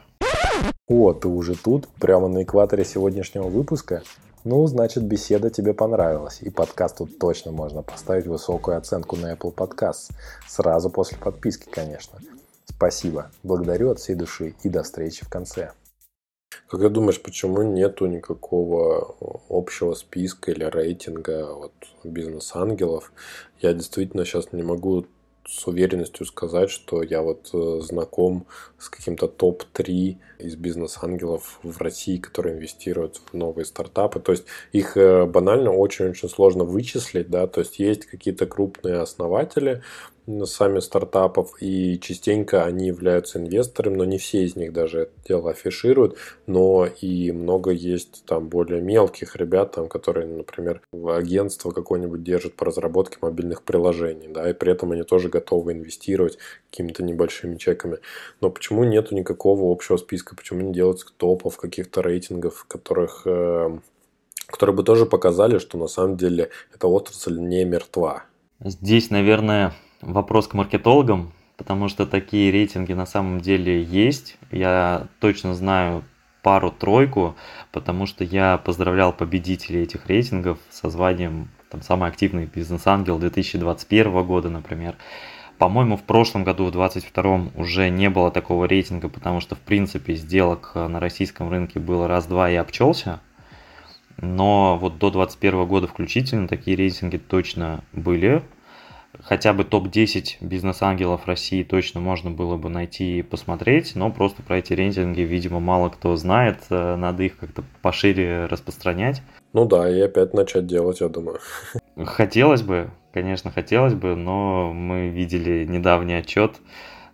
О, ты уже тут, прямо на экваторе сегодняшнего выпуска? Ну, значит, беседа тебе понравилась, и подкасту точно можно поставить высокую оценку на Apple Podcasts, сразу после подписки, конечно. Спасибо, благодарю от всей души и до встречи в конце. Как ты думаешь, почему нету никакого общего списка или рейтинга вот, бизнес-ангелов? Я действительно сейчас не могу с уверенностью сказать, что я вот э, знаком с каким-то топ-3 из бизнес-ангелов в России, которые инвестируют в новые стартапы. То есть их э, банально очень-очень сложно вычислить, да, то есть есть какие-то крупные основатели, сами стартапов, и частенько они являются инвесторами, но не все из них даже это дело афишируют, но и много есть там более мелких ребят, там, которые, например, в агентство какое-нибудь держат по разработке мобильных приложений, да, и при этом они тоже готовы инвестировать какими-то небольшими чеками. Но почему нету никакого общего списка, почему не делать топов, каких-то рейтингов, которых э, которые бы тоже показали, что на самом деле эта отрасль не мертва. Здесь, наверное, вопрос к маркетологам, потому что такие рейтинги на самом деле есть. Я точно знаю пару-тройку, потому что я поздравлял победителей этих рейтингов со званием там, «Самый активный бизнес-ангел» 2021 года, например. По-моему, в прошлом году, в 2022 уже не было такого рейтинга, потому что, в принципе, сделок на российском рынке было раз-два и обчелся. Но вот до 2021 года включительно такие рейтинги точно были хотя бы топ-10 бизнес-ангелов России точно можно было бы найти и посмотреть, но просто про эти рейтинги, видимо, мало кто знает, э, надо их как-то пошире распространять. Ну да, и опять начать делать, я думаю. [LAUGHS] Хотелось бы, конечно, хотелось бы, но мы видели недавний отчет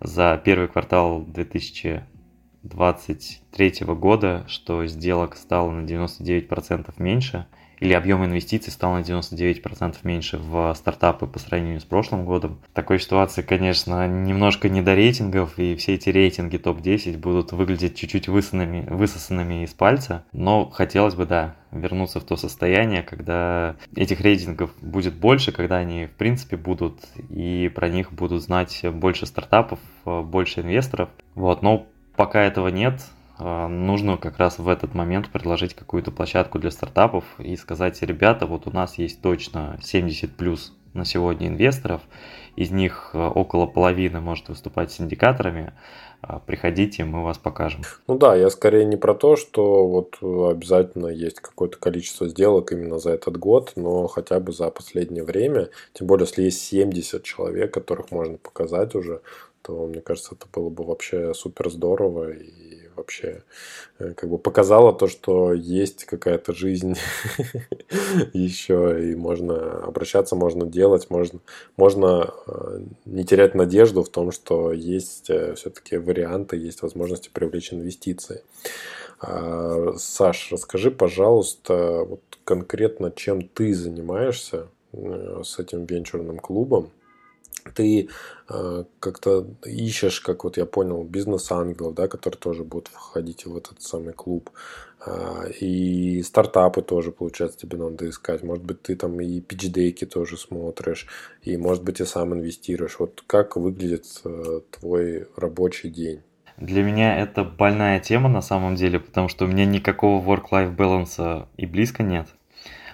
за первый квартал 2023 года, что сделок стало на 99% меньше – или объем инвестиций стал на 99% меньше в стартапы по сравнению с прошлым годом. В такой ситуации, конечно, немножко не до рейтингов, и все эти рейтинги топ-10 будут выглядеть чуть-чуть высосанными, высосанными из пальца. Но хотелось бы, да, вернуться в то состояние, когда этих рейтингов будет больше, когда они, в принципе, будут, и про них будут знать больше стартапов, больше инвесторов. Вот, но пока этого нет, нужно как раз в этот момент предложить какую-то площадку для стартапов и сказать, ребята, вот у нас есть точно 70 плюс на сегодня инвесторов, из них а, около половины может выступать с индикаторами, а, приходите, мы вас покажем. Ну да, я скорее не про то, что вот обязательно есть какое-то количество сделок именно за этот год, но хотя бы за последнее время, тем более если есть 70 человек, которых можно показать уже, то мне кажется, это было бы вообще супер здорово и вообще э, как бы показала то, что есть какая-то жизнь [LAUGHS] еще, и можно обращаться, можно делать, можно, можно э, не терять надежду в том, что есть э, все-таки варианты, есть возможности привлечь инвестиции. А, Саш, расскажи, пожалуйста, вот конкретно чем ты занимаешься с этим венчурным клубом, ты э, как-то ищешь, как вот я понял, бизнес-ангелов, да, которые тоже будут входить в этот самый клуб. Э, и стартапы тоже, получается, тебе надо искать. Может быть, ты там и пичдейки тоже смотришь, и, может быть, и сам инвестируешь. Вот как выглядит э, твой рабочий день? Для меня это больная тема на самом деле, потому что у меня никакого work-life баланса и близко нет.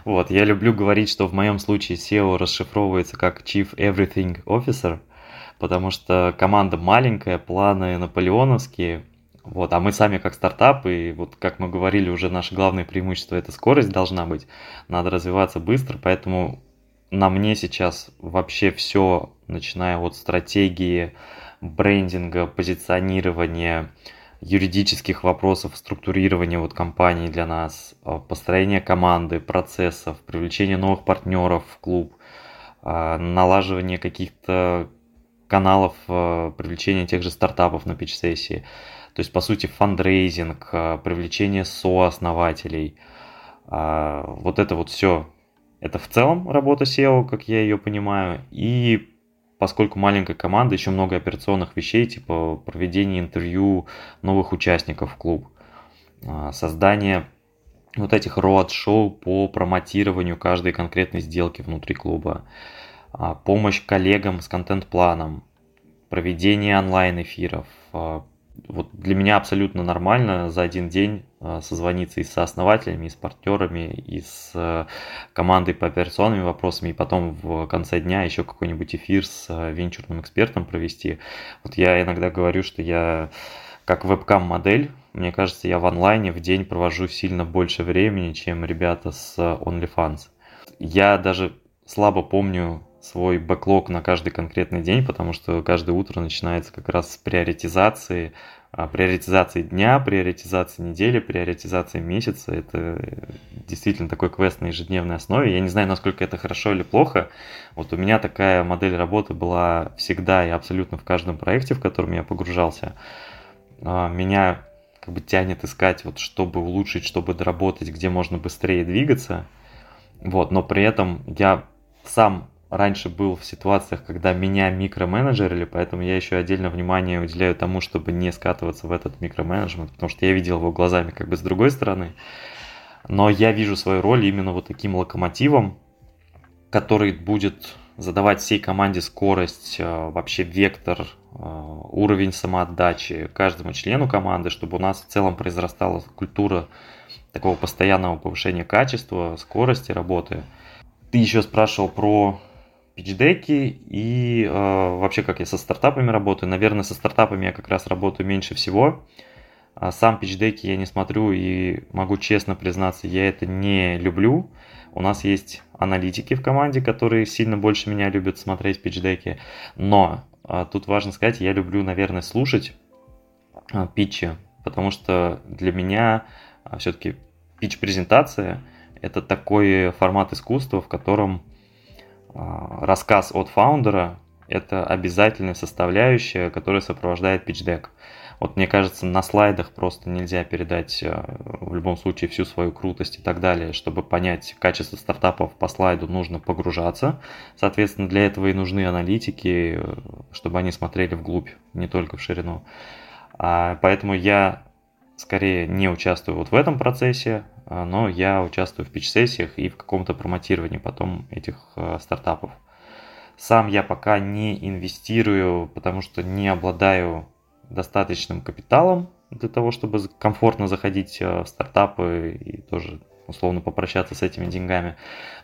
Вот, я люблю говорить, что в моем случае SEO расшифровывается как Chief Everything Officer, потому что команда маленькая, планы наполеоновские, вот, а мы сами как стартап, и вот как мы говорили, уже наше главное преимущество это скорость должна быть, надо развиваться быстро, поэтому на мне сейчас вообще все, начиная от стратегии, брендинга, позиционирования, юридических вопросов структурирования вот компании для нас, а, построения команды, процессов, привлечения новых партнеров в клуб, а, налаживание каких-то каналов а, привлечения тех же стартапов на питч-сессии. То есть, по сути, фандрейзинг, привлечение сооснователей. Вот это вот все. Это в целом работа SEO, как я ее понимаю. И поскольку маленькая команда, еще много операционных вещей, типа проведение интервью новых участников в клуб, а, создание вот этих роад-шоу по промотированию каждой конкретной сделки внутри клуба, а, помощь коллегам с контент-планом, проведение онлайн-эфиров. А, вот для меня абсолютно нормально за один день созвониться и с сооснователями, и с партнерами, и с командой по операционными вопросами, и потом в конце дня еще какой-нибудь эфир с венчурным экспертом провести. Вот я иногда говорю, что я как вебкам-модель, мне кажется, я в онлайне в день провожу сильно больше времени, чем ребята с OnlyFans. Я даже слабо помню свой бэклог на каждый конкретный день, потому что каждое утро начинается как раз с приоритизации, приоритизации дня, приоритизации недели, приоритизации месяца. Это действительно такой квест на ежедневной основе. Я не знаю, насколько это хорошо или плохо. Вот у меня такая модель работы была всегда и абсолютно в каждом проекте, в котором я погружался. А, меня как бы тянет искать, вот, чтобы улучшить, чтобы доработать, где можно быстрее двигаться. Вот, но при этом я сам раньше был в ситуациях, когда меня микроменеджерили, поэтому я еще отдельно внимание уделяю тому, чтобы не скатываться в этот микроменеджмент, потому что я видел его глазами как бы с другой стороны. Но я вижу свою роль именно вот таким локомотивом, который будет задавать всей команде скорость, э, вообще вектор, э, уровень самоотдачи каждому члену команды, чтобы у нас в целом произрастала культура такого постоянного повышения качества, скорости работы. Ты еще спрашивал про пичдеки и э, вообще как я со стартапами работаю. Наверное, со стартапами я как раз работаю меньше всего. А сам пичдеки я не смотрю и могу честно признаться, я это не люблю. У нас есть аналитики в команде, которые сильно больше меня любят смотреть пичдеки. Но а, тут важно сказать, я люблю, наверное, слушать а, питчи, потому что для меня а, все-таки пич-презентация это такой формат искусства, в котором рассказ от фаундера это обязательная составляющая, которая сопровождает pitch Вот мне кажется, на слайдах просто нельзя передать э, в любом случае всю свою крутость и так далее. Чтобы понять качество стартапов по слайду, нужно погружаться. Соответственно, для этого и нужны аналитики, э, чтобы они смотрели вглубь, не только в ширину. А, поэтому я скорее не участвую вот в этом процессе, а, но я участвую в пич-сессиях и в каком-то промотировании потом этих э, стартапов. Сам я пока не инвестирую, потому что не обладаю достаточным капиталом для того, чтобы комфортно заходить э, в стартапы и тоже условно попрощаться с этими деньгами.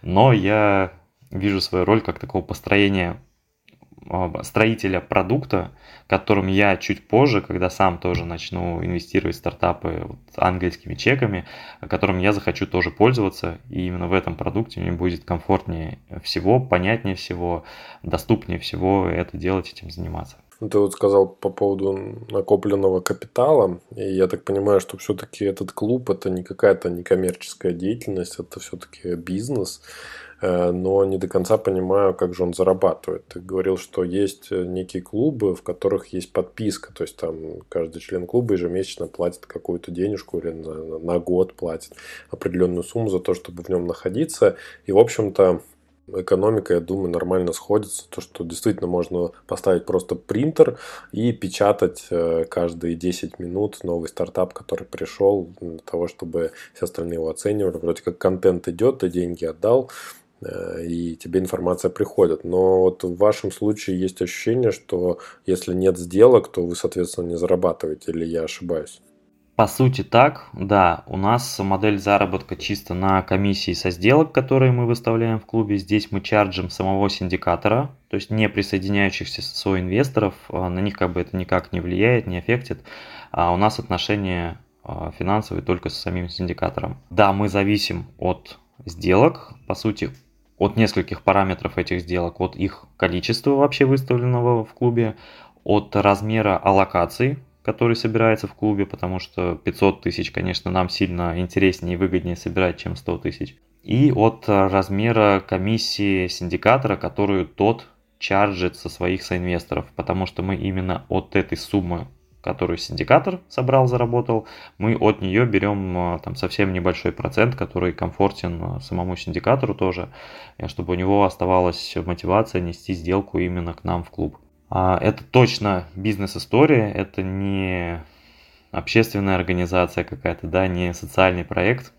Но я вижу свою роль как такого построения строителя продукта, которым я чуть позже, когда сам тоже начну инвестировать в стартапы вот, ангельскими чеками, которым я захочу тоже пользоваться, и именно в этом продукте мне будет комфортнее всего, понятнее всего, доступнее всего это делать, этим заниматься. Ты вот сказал по поводу накопленного капитала, и я так понимаю, что все-таки этот клуб это не какая-то некоммерческая деятельность, это все-таки бизнес. Э, но не до конца понимаю, как же он зарабатывает. Ты говорил, что есть э, некие клубы, в которых есть подписка, то есть там каждый член клуба ежемесячно платит какую-то денежку или на, на год платит определенную сумму за то, чтобы в нем находиться. И, в общем-то, экономика, я думаю, нормально сходится. То, что действительно можно поставить просто принтер и печатать э, каждые 10 минут новый стартап, который пришел, для того, чтобы все остальные его оценивали. Вроде как контент идет, ты деньги отдал, и тебе информация приходит. Но вот в вашем случае есть ощущение, что если нет сделок, то вы, соответственно, не зарабатываете, или я ошибаюсь? По сути так, да, у нас модель заработка чисто на комиссии со сделок, которые мы выставляем в клубе. Здесь мы чарджим самого синдикатора, то есть не присоединяющихся соинвесторов, а на них как бы это никак не влияет, не аффектит. А у нас отношения а, финансовые только с самим синдикатором. Да, мы зависим от сделок, по сути, от нескольких параметров этих сделок, от их количества вообще выставленного в клубе, от размера аллокаций, который собирается в клубе, потому что 500 тысяч, конечно, нам сильно интереснее и выгоднее собирать, чем 100 тысяч. И от размера комиссии синдикатора, которую тот чарджит со своих соинвесторов, потому что мы именно от этой суммы которую синдикатор собрал, заработал, мы от нее берем э, там совсем небольшой процент, который комфортен э, самому синдикатору тоже, чтобы у него оставалась мотивация нести сделку именно к нам в клуб. А, это точно бизнес-история, это не общественная организация какая-то, да, не социальный проект.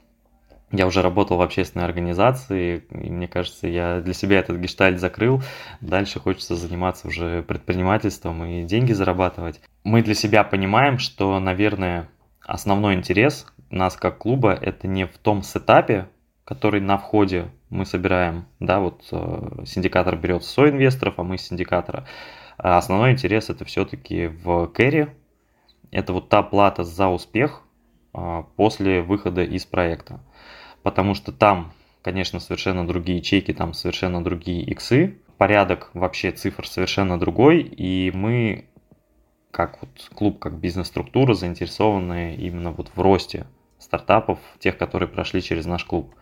Я уже работал в общественной организации, и мне кажется, я для себя этот гештальт закрыл. Дальше хочется заниматься уже предпринимательством и деньги зарабатывать. Мы для себя понимаем, что, наверное, основной интерес нас как клуба это не в том сетапе, который на входе мы собираем, да, вот э, синдикатор берет инвесторов, а мы с синдикатора. А основной интерес это все-таки в кэри, это вот та плата за успех э, после выхода из проекта потому что там, конечно, совершенно другие чеки, там совершенно другие иксы, порядок вообще цифр совершенно другой, и мы как вот клуб, как бизнес-структура заинтересованы именно вот в росте стартапов, тех, которые прошли через наш клуб.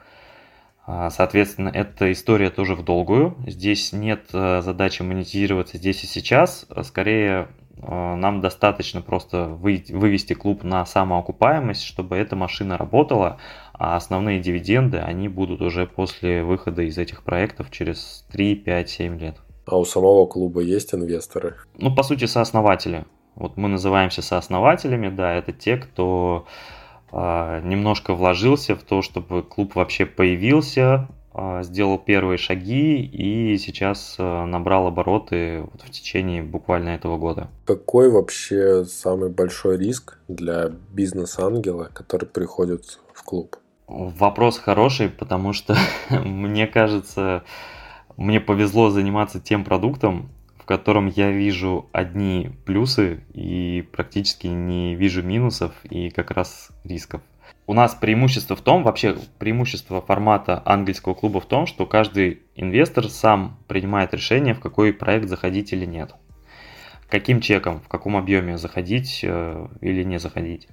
А, соответственно, эта история тоже в долгую. Здесь нет э, задачи монетизироваться здесь и сейчас. Скорее, э, нам достаточно просто вывести клуб на самоокупаемость, чтобы эта машина работала, а основные дивиденды, они будут уже после выхода из этих проектов через 3, 5, 7 лет. А у самого клуба есть инвесторы? Ну, по сути, сооснователи. Вот мы называемся сооснователями, да, это те, кто э, немножко вложился в то, чтобы клуб вообще появился, э, сделал первые шаги и сейчас э, набрал обороты вот в течение буквально этого года. Какой вообще самый большой риск для бизнес-ангела, который приходит в клуб? Вопрос хороший, потому что [LAUGHS] мне кажется, мне повезло заниматься тем продуктом, в котором я вижу одни плюсы и практически не вижу минусов и как раз рисков. У нас преимущество в том, вообще преимущество формата ангельского клуба в том, что каждый инвестор сам принимает решение, в какой проект заходить или нет. Каким чеком, в каком объеме заходить э, или не заходить.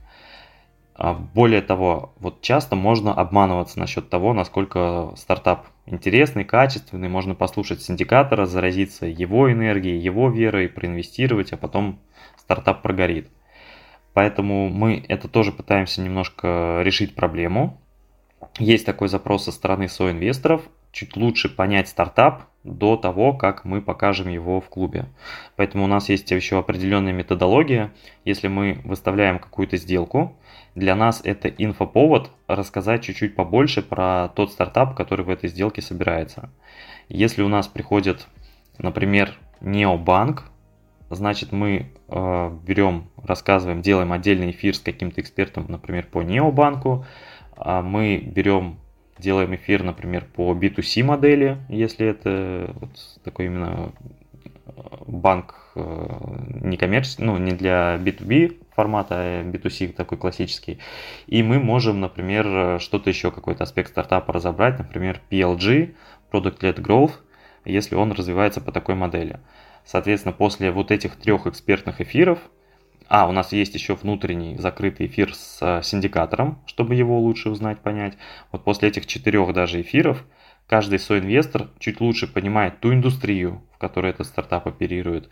А более того, вот часто можно обманываться насчет того, насколько стартап интересный, качественный, можно послушать синдикатора, заразиться его энергией, его верой, проинвестировать, а потом стартап прогорит. Поэтому мы это тоже пытаемся немножко решить проблему. Есть такой запрос со стороны соинвесторов, чуть лучше понять стартап до того, как мы покажем его в клубе. Поэтому у нас есть еще определенная методология. Если мы выставляем какую-то сделку, для нас это инфоповод рассказать чуть-чуть побольше про тот стартап, который в этой сделке собирается. Если у нас приходит, например, необанк, значит мы э, берем, рассказываем, делаем отдельный эфир с каким-то экспертом, например, по необанку, а мы берем, делаем эфир, например, по B2C модели, если это вот такой именно банк э, не коммерческий, ну, не для B2B формата, а B2C такой классический. И мы можем, например, что-то еще, какой-то аспект стартапа разобрать, например, PLG, Product Led Growth, если он развивается по такой модели. Соответственно, после вот этих трех экспертных эфиров, а, у нас есть еще внутренний закрытый эфир с синдикатором, чтобы его лучше узнать, понять. Вот после этих четырех даже эфиров каждый соинвестор чуть лучше понимает ту индустрию, в которой этот стартап оперирует,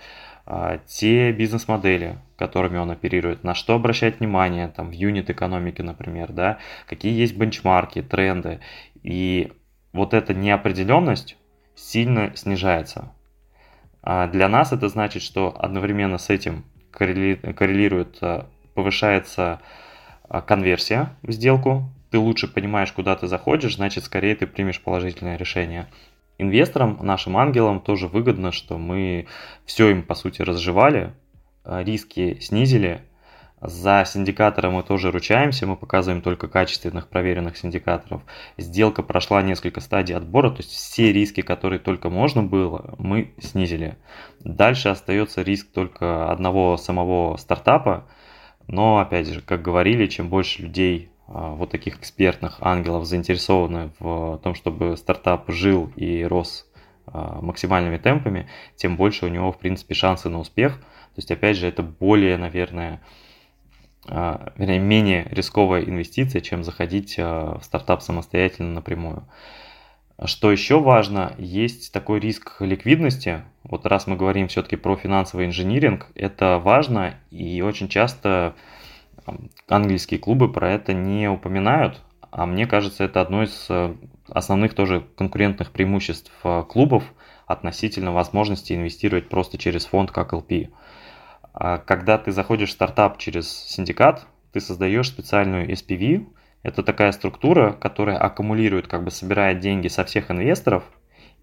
а, те бизнес-модели, которыми он оперирует, на что обращать внимание, там, в юнит экономики, например, да, какие есть бенчмарки, тренды. И вот эта неопределенность сильно снижается. А для нас это значит, что одновременно с этим коррелирует, а, повышается конверсия в сделку, ты лучше понимаешь, куда ты заходишь, значит, скорее ты примешь положительное решение. Инвесторам, нашим ангелам тоже выгодно, что мы все им, по сути, разжевали, а, риски снизили, за синдикатора мы тоже ручаемся, мы показываем только качественных проверенных синдикаторов. Сделка прошла несколько стадий отбора, то есть все риски, которые только можно было, мы снизили. Дальше остается риск только одного самого стартапа, но опять же, как говорили, чем больше людей а, вот таких экспертных ангелов заинтересованы в том, чтобы стартап жил и рос а, максимальными темпами, тем больше у него, в принципе, шансы на успех. То есть, опять же, это более, наверное, вернее, менее рисковая инвестиция, чем заходить в стартап самостоятельно напрямую. Что еще важно, есть такой риск ликвидности. Вот раз мы говорим все-таки про финансовый инжиниринг, это важно и очень часто английские клубы про это не упоминают, а мне кажется, это одно из э, основных тоже конкурентных преимуществ э, клубов относительно возможности инвестировать просто через фонд как LP. А когда ты заходишь в стартап через синдикат, ты создаешь специальную SPV, Это такая структура, которая аккумулирует, как бы собирает деньги со всех инвесторов,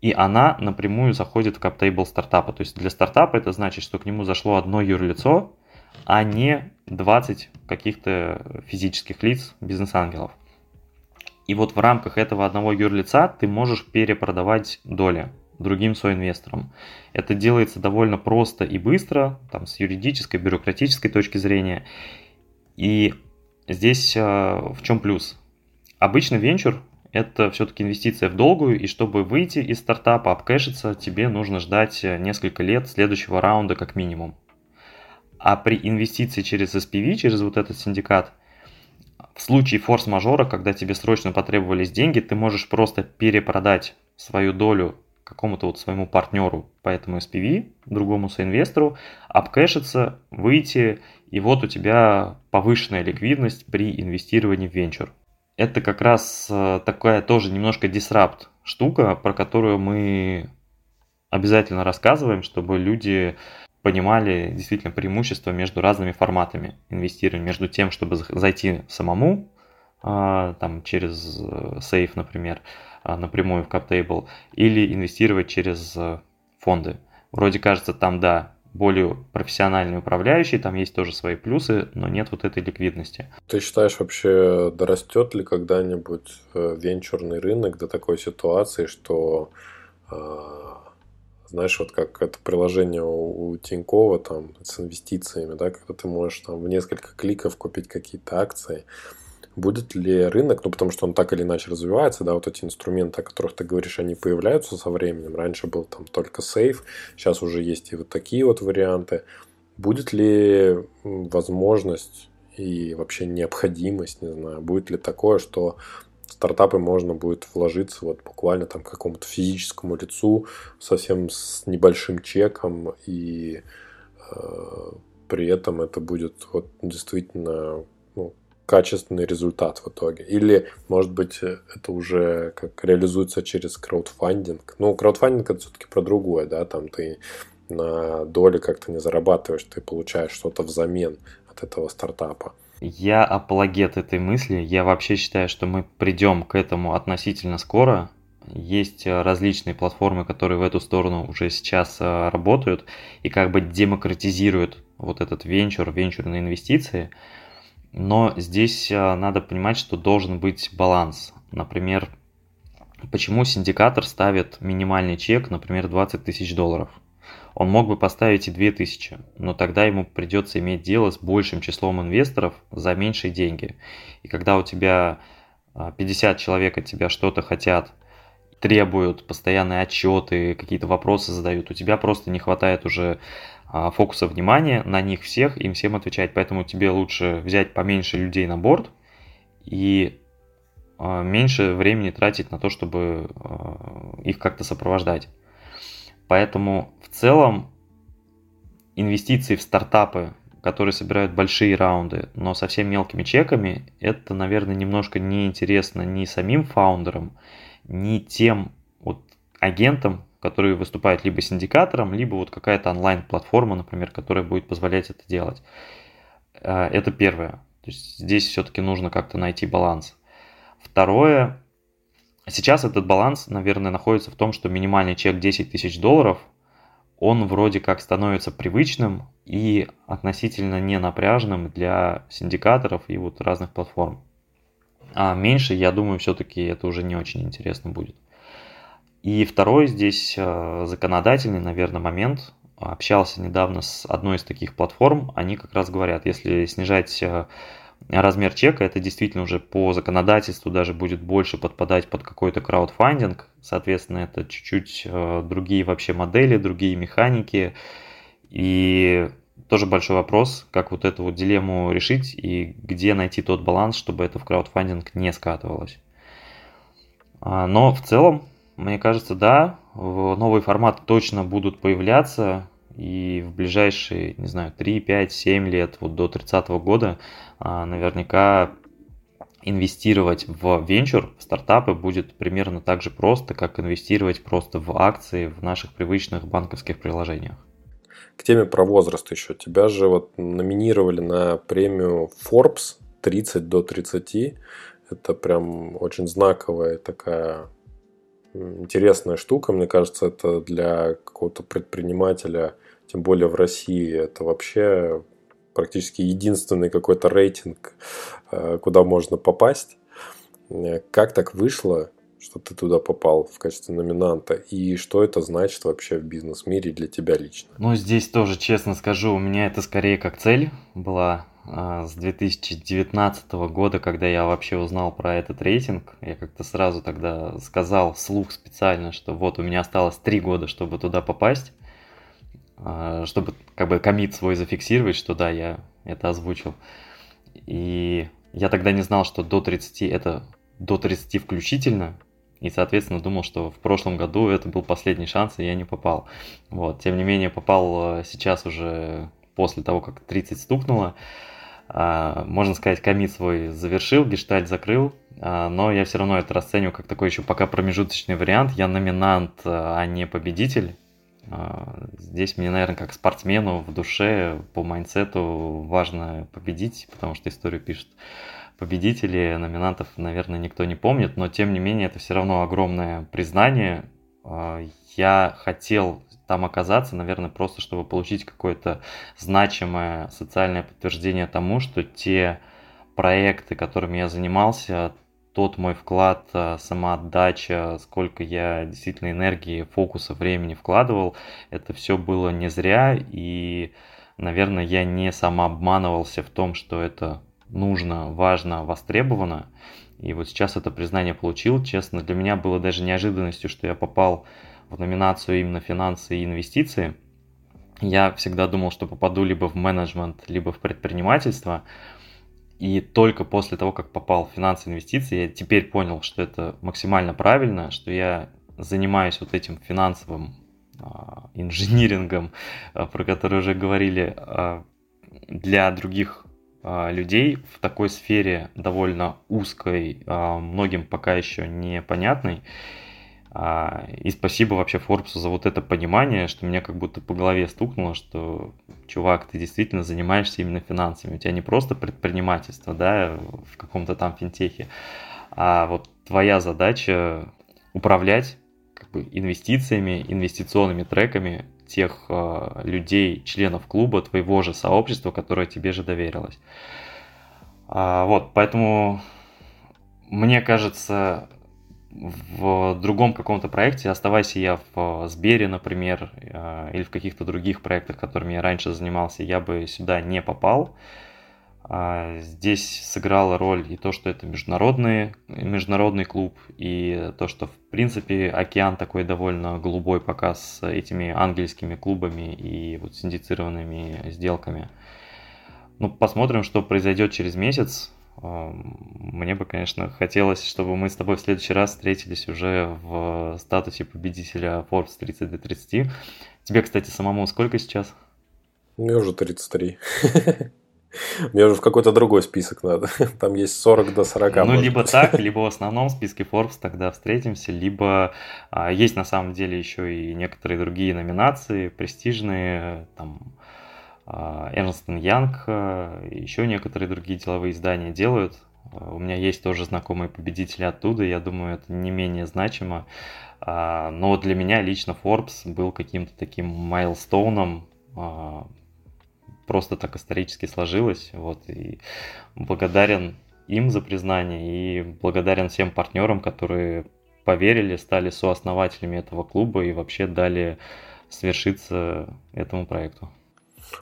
и она напрямую заходит в каптейбл стартапа. То есть для стартапа это значит, что к нему зашло одно юрлицо, а не 20 каких-то физических лиц, бизнес-ангелов. И вот в рамках этого одного юрлица ты можешь перепродавать доли другим соинвесторам. Это делается довольно просто и быстро, там, с юридической, бюрократической точки зрения. И здесь э, в чем плюс? Обычно венчур – это все-таки инвестиция в долгую, и чтобы выйти из стартапа, обкэшиться, тебе нужно ждать э, несколько лет следующего раунда как минимум. А при инвестиции через SPV, через вот этот синдикат, в случае форс-мажора, когда тебе срочно потребовались деньги, ты можешь просто перепродать свою долю какому-то вот своему партнеру по этому SPV, другому соинвестору, обкэшиться, выйти, и вот у тебя повышенная ликвидность при инвестировании в венчур. Это как раз э, такая тоже немножко дисрапт штука, про которую мы обязательно рассказываем, чтобы люди понимали действительно преимущество между разными форматами инвестирования, между тем, чтобы зайти самому, а, там через э, сейф, например, напрямую в CapTable, или инвестировать через э, фонды. Вроде кажется, там, да, более профессиональный управляющий, там есть тоже свои плюсы, но нет вот этой ликвидности. Ты считаешь вообще, дорастет ли когда-нибудь э, венчурный рынок до такой ситуации, что знаешь, вот как это приложение у Тинькова там с инвестициями, да, когда ты можешь там в несколько кликов купить какие-то акции. Будет ли рынок, ну потому что он так или иначе развивается, да, вот эти инструменты, о которых ты говоришь, они появляются со временем. Раньше был там только сейф, сейчас уже есть и вот такие вот варианты. Будет ли возможность и вообще необходимость, не знаю, будет ли такое, что стартапы можно будет вложиться вот буквально там какому-то физическому лицу совсем с небольшим чеком и э, при этом это будет вот действительно ну, качественный результат в итоге. Или, может быть, это уже как реализуется через краудфандинг. Ну, краудфандинг это все-таки про другое, да, там ты на доли как-то не зарабатываешь, ты получаешь что-то взамен от этого стартапа. Я апологет этой мысли. Я вообще считаю, что мы придем к этому относительно скоро. Есть э, различные платформы, которые в эту сторону уже сейчас э, работают и как бы демократизируют вот этот венчур, венчурные инвестиции. Но здесь э, надо понимать, что должен быть баланс. Например, почему синдикатор ставит минимальный чек, например, 20 тысяч долларов – он мог бы поставить и 2000, но тогда ему придется иметь дело с большим числом инвесторов за меньшие деньги. И когда у тебя 50 а, человек от тебя что-то хотят, требуют постоянные отчеты, какие-то вопросы задают, у тебя просто не хватает уже фокуса внимания на них всех, им всем отвечать. Поэтому тебе лучше взять поменьше людей на борт и а, меньше времени тратить на то, чтобы их как-то сопровождать. Поэтому в целом инвестиции в стартапы, которые собирают большие раунды, но совсем мелкими чеками, это, наверное, немножко неинтересно ни самим фаундерам, ни тем вот агентам, которые выступают либо синдикатором, либо вот какая-то онлайн-платформа, например, которая будет позволять это делать. Э, это первое. То есть здесь все-таки нужно как-то найти баланс. Второе, Сейчас этот баланс, наверное, находится в том, что минимальный чек 10 тысяч долларов, он вроде как становится привычным и относительно не напряженным для синдикаторов и вот разных платформ. А меньше, я думаю, все-таки это уже не очень интересно будет. И второй здесь э, законодательный, наверное, момент. Общался недавно с одной из таких платформ. Они как раз говорят, если снижать э, размер чека, это действительно уже по законодательству даже будет больше подпадать под какой-то краудфандинг. Соответственно, это чуть-чуть э, другие вообще модели, другие механики. И тоже большой вопрос, как вот эту вот дилемму решить и где найти тот баланс, чтобы это в краудфандинг не скатывалось. А, но в целом, мне кажется, да, новые форматы точно будут появляться и в ближайшие, не знаю, 3, 5, 7 лет, вот до 30 года, а, наверняка инвестировать в венчур, в стартапы будет примерно так же просто, как инвестировать просто в акции в наших привычных банковских приложениях. К теме про возраст еще. Тебя же вот номинировали на премию Forbes 30 до 30. Это прям очень знаковая такая интересная штука. Мне кажется, это для какого-то предпринимателя, тем более в России, это вообще практически единственный какой-то рейтинг, э, куда можно попасть. Э, как так вышло, что ты туда попал в качестве номинанта, и что это значит вообще в бизнес-мире для тебя лично? Ну, здесь тоже, честно скажу, у меня это скорее как цель была с 2019 года, когда я вообще узнал про этот рейтинг, я как-то сразу тогда сказал вслух специально, что вот у меня осталось три года, чтобы туда попасть, а, чтобы как бы комит свой зафиксировать, что да, я это озвучил. И я тогда не знал, что до 30 это до 30 включительно, и, соответственно, думал, что в прошлом году это был последний шанс, и я не попал. Вот. Тем не менее, попал э, сейчас уже после того, как 30 стукнуло. А, можно сказать, комит свой завершил, гештальт закрыл, а, но я все равно это расцениваю как такой еще пока промежуточный вариант. Я номинант, а не победитель. А, здесь мне, наверное, как спортсмену в душе, по майнсету важно победить, потому что историю пишет победителей, номинантов, наверное, никто не помнит, но тем не менее это все равно огромное признание. А, я хотел там оказаться, наверное, просто чтобы получить какое-то значимое социальное подтверждение тому, что те проекты, которыми я занимался, тот мой вклад, а, самоотдача, сколько я действительно энергии, фокуса, времени вкладывал, это все было не зря, и, наверное, я не самообманывался в том, что это нужно, важно, востребовано. И вот сейчас это признание получил. Честно, для меня было даже неожиданностью, что я попал в номинацию именно финансы и инвестиции. Я всегда думал, что попаду либо в менеджмент, либо в предпринимательство. И только после того, как попал в финансы и инвестиции, я теперь понял, что это максимально правильно, что я занимаюсь вот этим финансовым а, инжинирингом, а, про который уже говорили, а, для других а, людей в такой сфере довольно узкой, многим пока еще непонятной. А, и спасибо вообще Форбсу за вот это понимание, что меня как будто по голове стукнуло, что, чувак, ты действительно занимаешься именно финансами. У тебя не просто предпринимательство, да, в каком-то там финтехе, а вот твоя задача управлять как бы, инвестициями, инвестиционными треками тех э, людей, членов клуба, твоего же сообщества, которое тебе же доверилось. А, вот, поэтому мне кажется, в другом каком-то проекте, оставайся я в Сбере, например, э, или в каких-то других проектах, которыми я раньше занимался, я бы сюда не попал. А, здесь сыграла роль и то, что это международный, международный клуб, и то, что в принципе океан такой довольно голубой пока с этими ангельскими клубами и вот синдицированными сделками. Ну, посмотрим, что произойдет через месяц. Мне бы, конечно, хотелось, чтобы мы с тобой в следующий раз встретились уже в статусе победителя Forbes 30 до 30. Тебе, кстати, самому сколько сейчас? Мне уже 33. [LAUGHS] Мне уже в какой-то другой список надо. [LAUGHS] Там есть 40 до 40. Ну, либо быть. так, [LAUGHS] либо в основном списке Forbes тогда встретимся, либо а, есть на самом деле еще и некоторые другие номинации, престижные, там а, Ernst Young, а, еще некоторые другие деловые издания делают. А, у меня есть тоже знакомые победители оттуда, я думаю, это не менее значимо. А, но для меня лично Forbes был каким-то таким майлстоуном, а, просто так исторически сложилось. Вот, и благодарен им за признание и благодарен всем партнерам, которые поверили, стали сооснователями этого клуба и вообще дали свершиться этому проекту.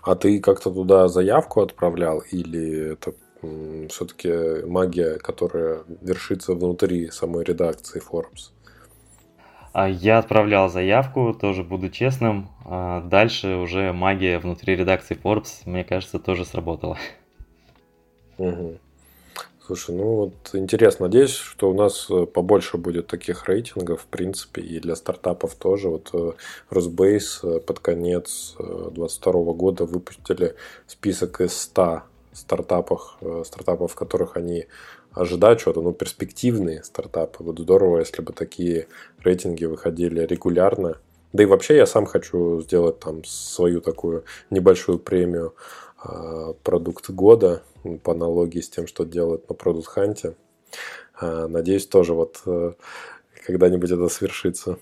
А ты как-то туда заявку отправлял или это все-таки магия, которая вершится внутри самой редакции Forbes? А я отправлял заявку, тоже буду честным. А дальше уже магия внутри редакции Forbes, мне кажется, тоже сработала. Угу. Слушай, ну вот интересно, надеюсь, что у нас э, побольше будет таких рейтингов, в принципе, и для стартапов тоже. Вот э, Росбейс э, под конец 2022 года выпустили список из 100 стартапов, стартапов, в которых они ожидать что-то, ну, перспективные стартапы. Вот здорово, если бы такие рейтинги выходили регулярно. Да и вообще я сам хочу сделать там свою такую небольшую премию продукт года по аналогии с тем, что делают на Product Hunt. А, надеюсь, тоже вот э, когда-нибудь это свершится.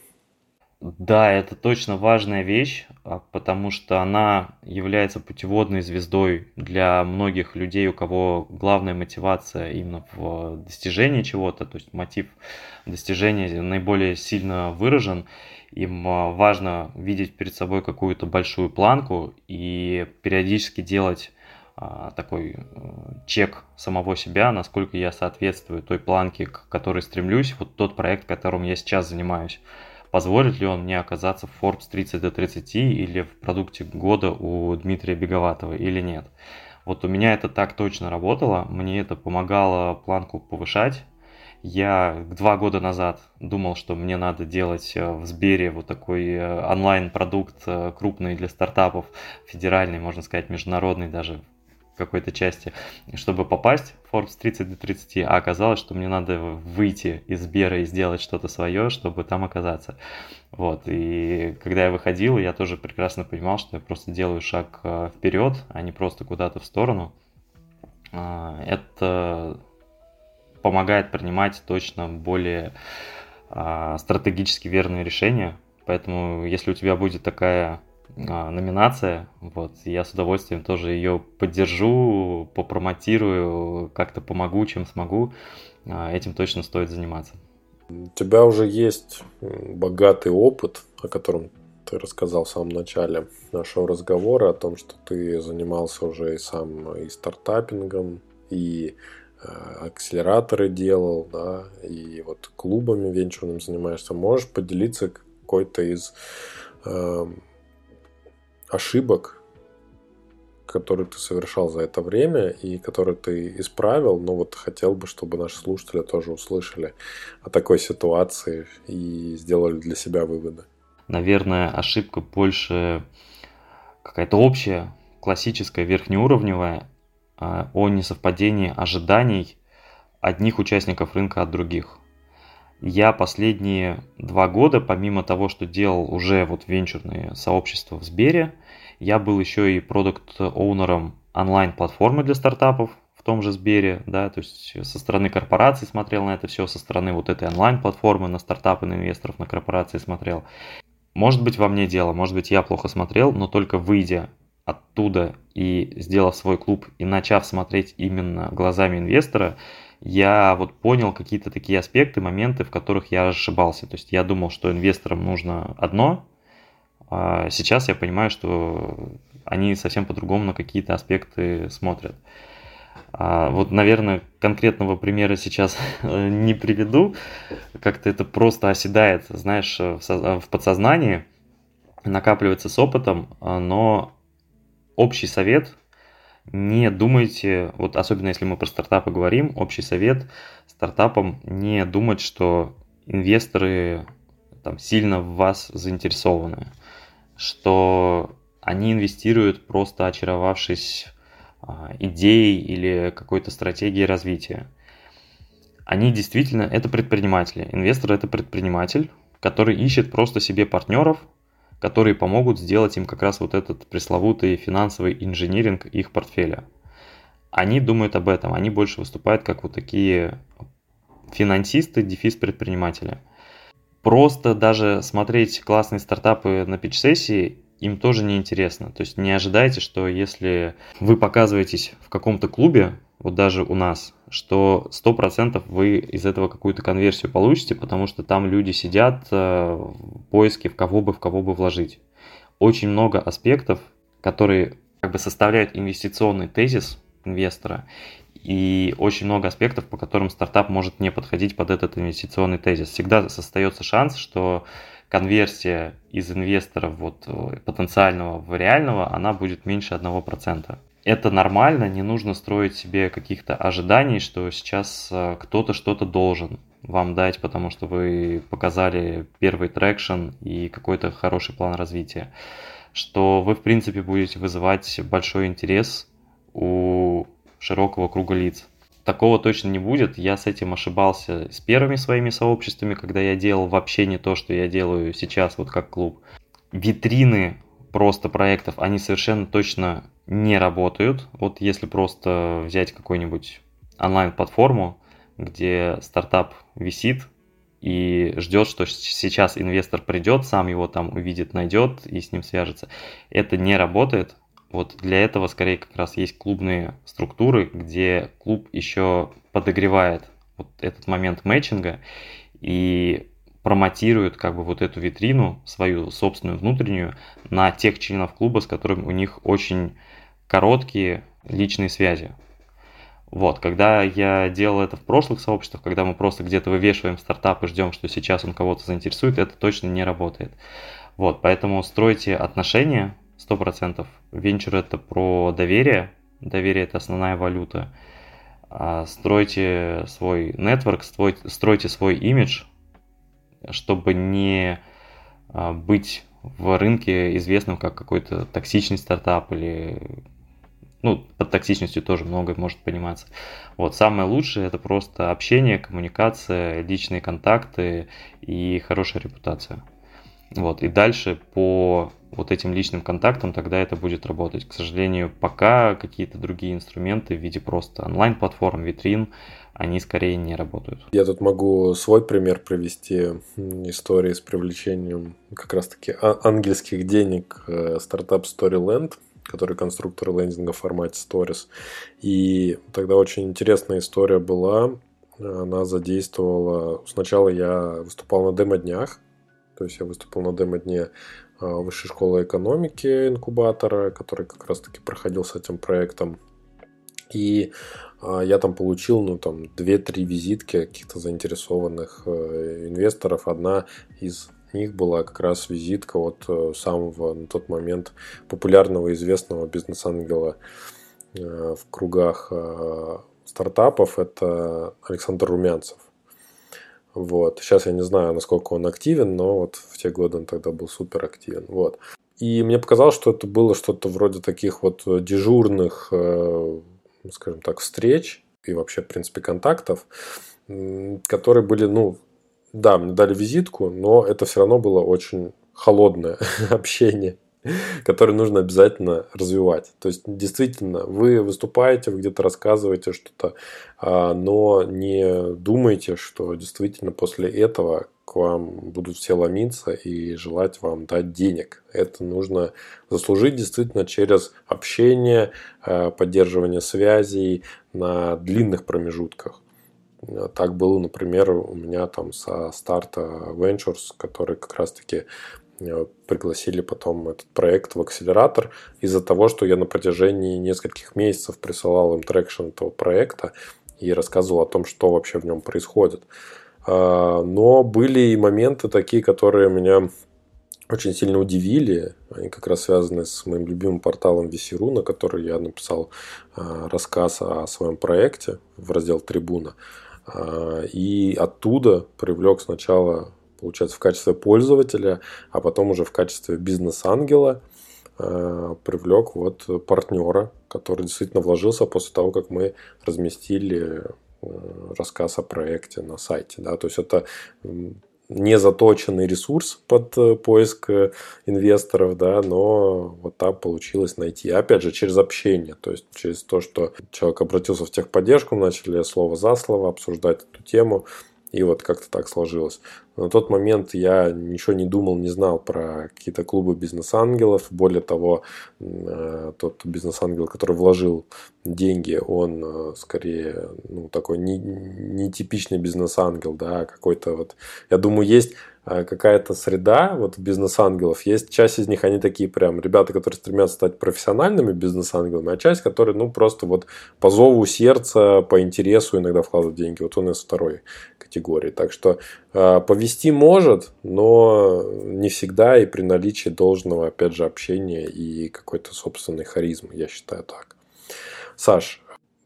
Да, это точно важная вещь, а, потому что она является путеводной звездой для многих людей, у кого главная мотивация именно в достижении чего-то, то есть мотив достижения наиболее сильно выражен. Им а, важно видеть перед собой какую-то большую планку и периодически делать такой э, чек самого себя, насколько я соответствую той планке, к которой стремлюсь, вот тот проект, которым я сейчас занимаюсь позволит ли он мне оказаться в Forbes 30 до 30 или в продукте года у Дмитрия Беговатова или нет. Вот у меня это так точно работало, мне это помогало планку повышать. Я два года назад думал, что мне надо делать э, в Сбере вот такой э, онлайн-продукт крупный для стартапов, федеральный, можно сказать, международный даже какой-то части, чтобы попасть в Forbes 30 до 30, а оказалось, что мне надо выйти из Сбера и сделать что-то свое, чтобы там оказаться. Вот, и когда я выходил, я тоже прекрасно понимал, что я просто делаю шаг э, вперед, а не просто куда-то в сторону. А, это помогает принимать точно более а, стратегически верные решения, поэтому если у тебя будет такая номинация. Вот, я с удовольствием тоже ее поддержу, попромотирую, как-то помогу, чем смогу. А, этим точно стоит заниматься. У тебя уже есть богатый опыт, о котором ты рассказал в самом начале нашего разговора, о том, что ты занимался уже и сам и стартапингом, и э, акселераторы делал, да, и вот клубами венчурным занимаешься. Можешь поделиться какой-то из э, ошибок, которые ты совершал за это время и которые ты исправил, но вот хотел бы, чтобы наши слушатели тоже услышали о такой ситуации и сделали для себя выводы. Наверное, ошибка больше какая-то общая, классическая, верхнеуровневая а, о несовпадении ожиданий одних участников рынка от других. Я последние два года, помимо того, что делал уже вот венчурные сообщества в Сбере, я был еще и продукт-оунером онлайн-платформы для стартапов в том же Сбере, да, то есть со стороны корпораций смотрел на это все, со стороны вот этой онлайн-платформы на стартапы, на инвесторов, на корпорации смотрел. Может быть, во мне дело, может быть, я плохо смотрел, но только выйдя оттуда и сделав свой клуб и начав смотреть именно глазами инвестора, я вот понял какие-то такие аспекты, моменты, в которых я ошибался. То есть я думал, что инвесторам нужно одно, а сейчас я понимаю, что они совсем по-другому на какие-то аспекты смотрят. А вот, наверное, конкретного примера сейчас [LAUGHS] не приведу. Как-то это просто оседает, знаешь, в подсознании, накапливается с опытом, но общий совет не думайте, вот особенно если мы про стартапы говорим, общий совет стартапам не думать, что инвесторы там сильно в вас заинтересованы, что они инвестируют просто очаровавшись а, идеей или какой-то стратегией развития. Они действительно, это предприниматели. Инвестор это предприниматель, который ищет просто себе партнеров, которые помогут сделать им как раз вот этот пресловутый финансовый инжиниринг их портфеля. Они думают об этом, они больше выступают как вот такие финансисты, дефис предпринимателя. Просто даже смотреть классные стартапы на пич-сессии им тоже не интересно. То есть не ожидайте, что если вы показываетесь в каком-то клубе, вот даже у нас, что 100% вы из этого какую-то конверсию получите, потому что там люди сидят э, в поиске, в кого бы, в кого бы вложить. Очень много аспектов, которые как бы составляют инвестиционный тезис инвестора, и очень много аспектов, по которым стартап может не подходить под этот инвестиционный тезис. Всегда остается шанс, что конверсия из инвестора вот, э, потенциального в реального, она будет меньше 1% это нормально, не нужно строить себе каких-то ожиданий, что сейчас э, кто-то что-то должен вам дать, потому что вы показали первый traction и какой-то хороший план развития. Что вы, в принципе, будете вызывать большой интерес у широкого круга лиц. Такого точно не будет. Я с этим ошибался с первыми своими сообществами, когда я делал вообще не то, что я делаю сейчас, вот как клуб. Витрины просто проектов, они совершенно точно не работают. Вот если просто взять какую-нибудь онлайн-платформу, где стартап висит и ждет, что сейчас инвестор придет, сам его там увидит, найдет и с ним свяжется. Это не работает. Вот для этого скорее как раз есть клубные структуры, где клуб еще подогревает вот этот момент мэтчинга и промотирует как бы вот эту витрину, свою собственную внутреннюю, на тех членов клуба, с которыми у них очень короткие личные связи. Вот, когда я делал это в прошлых сообществах, когда мы просто где-то вывешиваем стартап и ждем, что сейчас он кого-то заинтересует, это точно не работает. Вот, поэтому стройте отношения 100%. Венчур это про доверие, доверие это основная валюта. А стройте свой нетворк, стройте свой имидж, чтобы не а, быть в рынке известным как какой-то токсичный стартап или ну, под токсичностью тоже многое может пониматься. Вот, самое лучшее это просто общение, коммуникация, личные контакты и хорошая репутация. Вот, и дальше по вот этим личным контактам тогда это будет работать. К сожалению, пока какие-то другие инструменты в виде просто онлайн-платформ, витрин, они скорее не работают. Я тут могу свой пример привести истории с привлечением как раз-таки а, ангельских денег э, стартап Storyland, который конструктор лендинга в формате Stories. И тогда очень интересная история была. Она задействовала... Сначала я выступал на демо-днях, то есть я выступил на демо-дне а, Высшей школы экономики инкубатора, который как раз-таки проходил с этим проектом. И я там получил, ну, там, 2-3 визитки каких-то заинтересованных э, инвесторов. Одна из них была как раз визитка от э, самого на тот момент популярного известного бизнес-ангела э, в кругах стартапов. Это Александр Румянцев. Вот. Сейчас я не знаю, насколько он активен, но вот в те годы он тогда был супер активен. Вот. И мне показалось, что это было что-то вроде таких вот дежурных, скажем так, встреч и вообще, в принципе, контактов, которые были, ну, да, мне дали визитку, но это все равно было очень холодное [LAUGHS] общение который нужно обязательно развивать. То есть, действительно, вы выступаете, вы где-то рассказываете что-то, а, но не думайте, что действительно после этого к вам будут все ломиться и желать вам дать денег. Это нужно заслужить действительно через общение, а, поддерживание связей на длинных промежутках. Так было, например, у меня там со старта Ventures, который как раз-таки Э, пригласили потом этот проект в акселератор из-за того, что я на протяжении нескольких месяцев присылал им traction этого проекта и рассказывал о том, что вообще в нем происходит. А, но были и моменты такие, которые меня очень сильно удивили. Они как раз связаны с моим любимым порталом VC.ru, на который я написал а, рассказ о своем проекте в раздел «Трибуна». А, и оттуда привлек сначала получается, в качестве пользователя, а потом уже в качестве бизнес-ангела привлек вот партнера, который действительно вложился после того, как мы разместили рассказ о проекте на сайте. Да? То есть это не заточенный ресурс под э, поиск инвесторов, да, но вот так получилось найти. Опять же, через общение, то есть через то, что человек обратился в техподдержку, начали слово за слово обсуждать эту тему, и вот как-то так сложилось. На тот момент я ничего не думал, не знал про какие-то клубы бизнес-ангелов. Более того, э, тот бизнес-ангел, который вложил деньги, он э, скорее ну, такой не, не бизнес-ангел, да, а какой-то вот... Я думаю, есть какая-то среда вот бизнес-ангелов. Есть часть из них, они такие прям ребята, которые стремятся стать профессиональными бизнес-ангелами, а часть, которые, ну, просто вот по зову сердца, по интересу иногда вкладывают деньги. Вот он из второй категории. Так что э, повести может, но не всегда и при наличии должного, опять же, общения и какой-то собственной харизмы, я считаю так. Саш,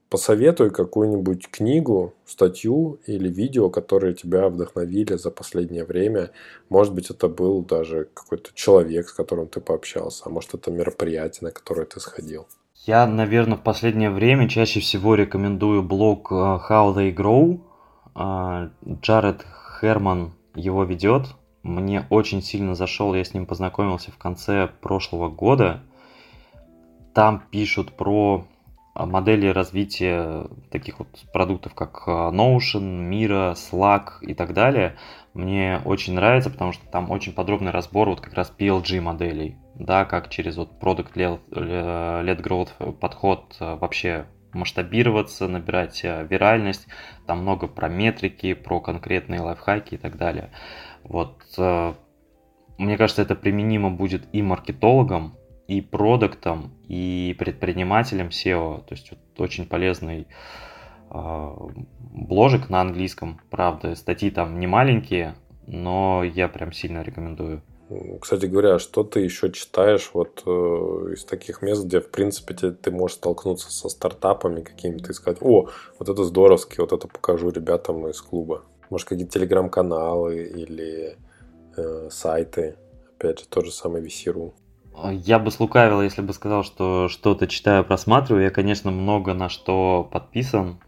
посоветуй какую-нибудь книгу, статью или видео, которые тебя вдохновили за последнее время. Может быть, это был даже какой-то человек, с которым ты пообщался, а может, это мероприятие, на которое ты сходил. Я, наверное, в последнее время чаще всего рекомендую блог э, How They Grow. А, Джаред Херман его ведет. Мне очень сильно зашел, я с ним познакомился в конце прошлого года. Там пишут про модели развития таких вот продуктов, как Notion, Mira, Slack и так далее, мне очень нравится, потому что там очень подробный разбор вот как раз PLG моделей, да, как через вот Product Led, Growth подход вообще масштабироваться, набирать виральность, там много про метрики, про конкретные лайфхаки и так далее. Вот, мне кажется, это применимо будет и маркетологам, и продуктам, и предпринимателям SEO. То есть вот очень полезный э, бложек на английском, правда. Статьи там не маленькие, но я прям сильно рекомендую. Кстати говоря, что ты еще читаешь вот э, из таких мест, где, в принципе, ты, ты можешь столкнуться со стартапами какими-то и сказать, о, вот это здоровски, вот это покажу ребятам из клуба. Может, какие-то телеграм-каналы или э, сайты. Опять же, тот же самый VC.ru. Я бы слукавил, если бы сказал, что что-то читаю, просматриваю. Я, конечно, много на что подписан.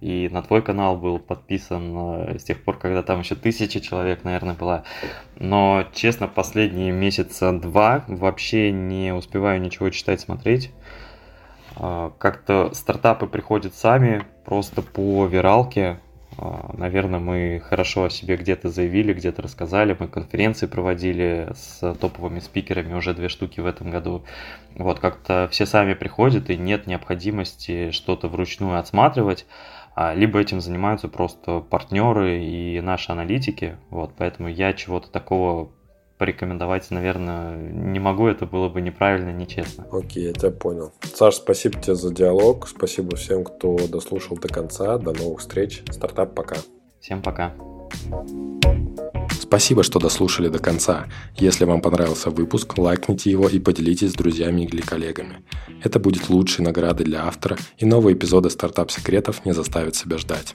И на твой канал был подписан э, с тех пор, когда там еще тысяча человек, наверное, была. Но, честно, последние месяца два вообще не успеваю ничего читать, смотреть. А, как-то стартапы приходят сами, просто по виралке. А, наверное, мы хорошо о себе где-то заявили, где-то рассказали. Мы конференции проводили с топовыми спикерами, уже две штуки в этом году. Вот, как-то все сами приходят, и нет необходимости что-то вручную отсматривать. А, либо этим занимаются просто партнеры и наши аналитики. Вот, поэтому я чего-то такого порекомендовать, наверное, не могу, это было бы неправильно, нечестно. Окей, я тебя понял. Саш, спасибо тебе за диалог, спасибо всем, кто дослушал до конца. До новых встреч. Стартап пока. Всем пока. Спасибо, что дослушали до конца. Если вам понравился выпуск, лайкните его и поделитесь с друзьями или коллегами. Это будет лучшей наградой для автора, и новые эпизоды стартап-секретов не заставят себя ждать.